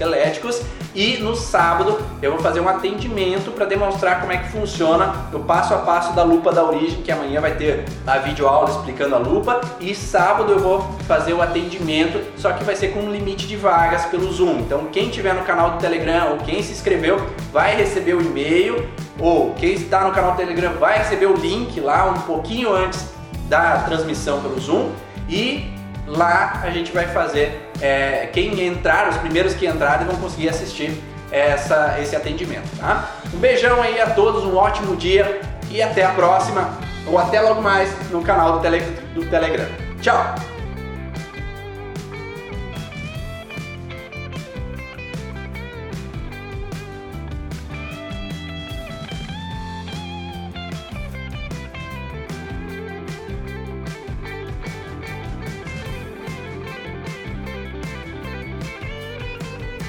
[SPEAKER 1] musculoesqueléticos e no sábado eu vou fazer um atendimento para demonstrar como é que funciona o passo a passo da lupa da origem, que amanhã vai ter a videoaula explicando a lupa e sábado eu vou fazer o atendimento, só que vai ser com um limite de vagas pelo Zoom. Então quem tiver no canal do Telegram ou quem se inscreveu vai receber o e-mail ou quem está no canal do Telegram vai receber o link lá um pouquinho antes da transmissão pelo Zoom e lá a gente vai fazer, é, quem entrar, os primeiros que entrarem vão conseguir assistir essa, esse atendimento, tá? Um beijão aí a todos, um ótimo dia e até a próxima, ou até logo mais no canal do, tele, do Telegram. Tchau!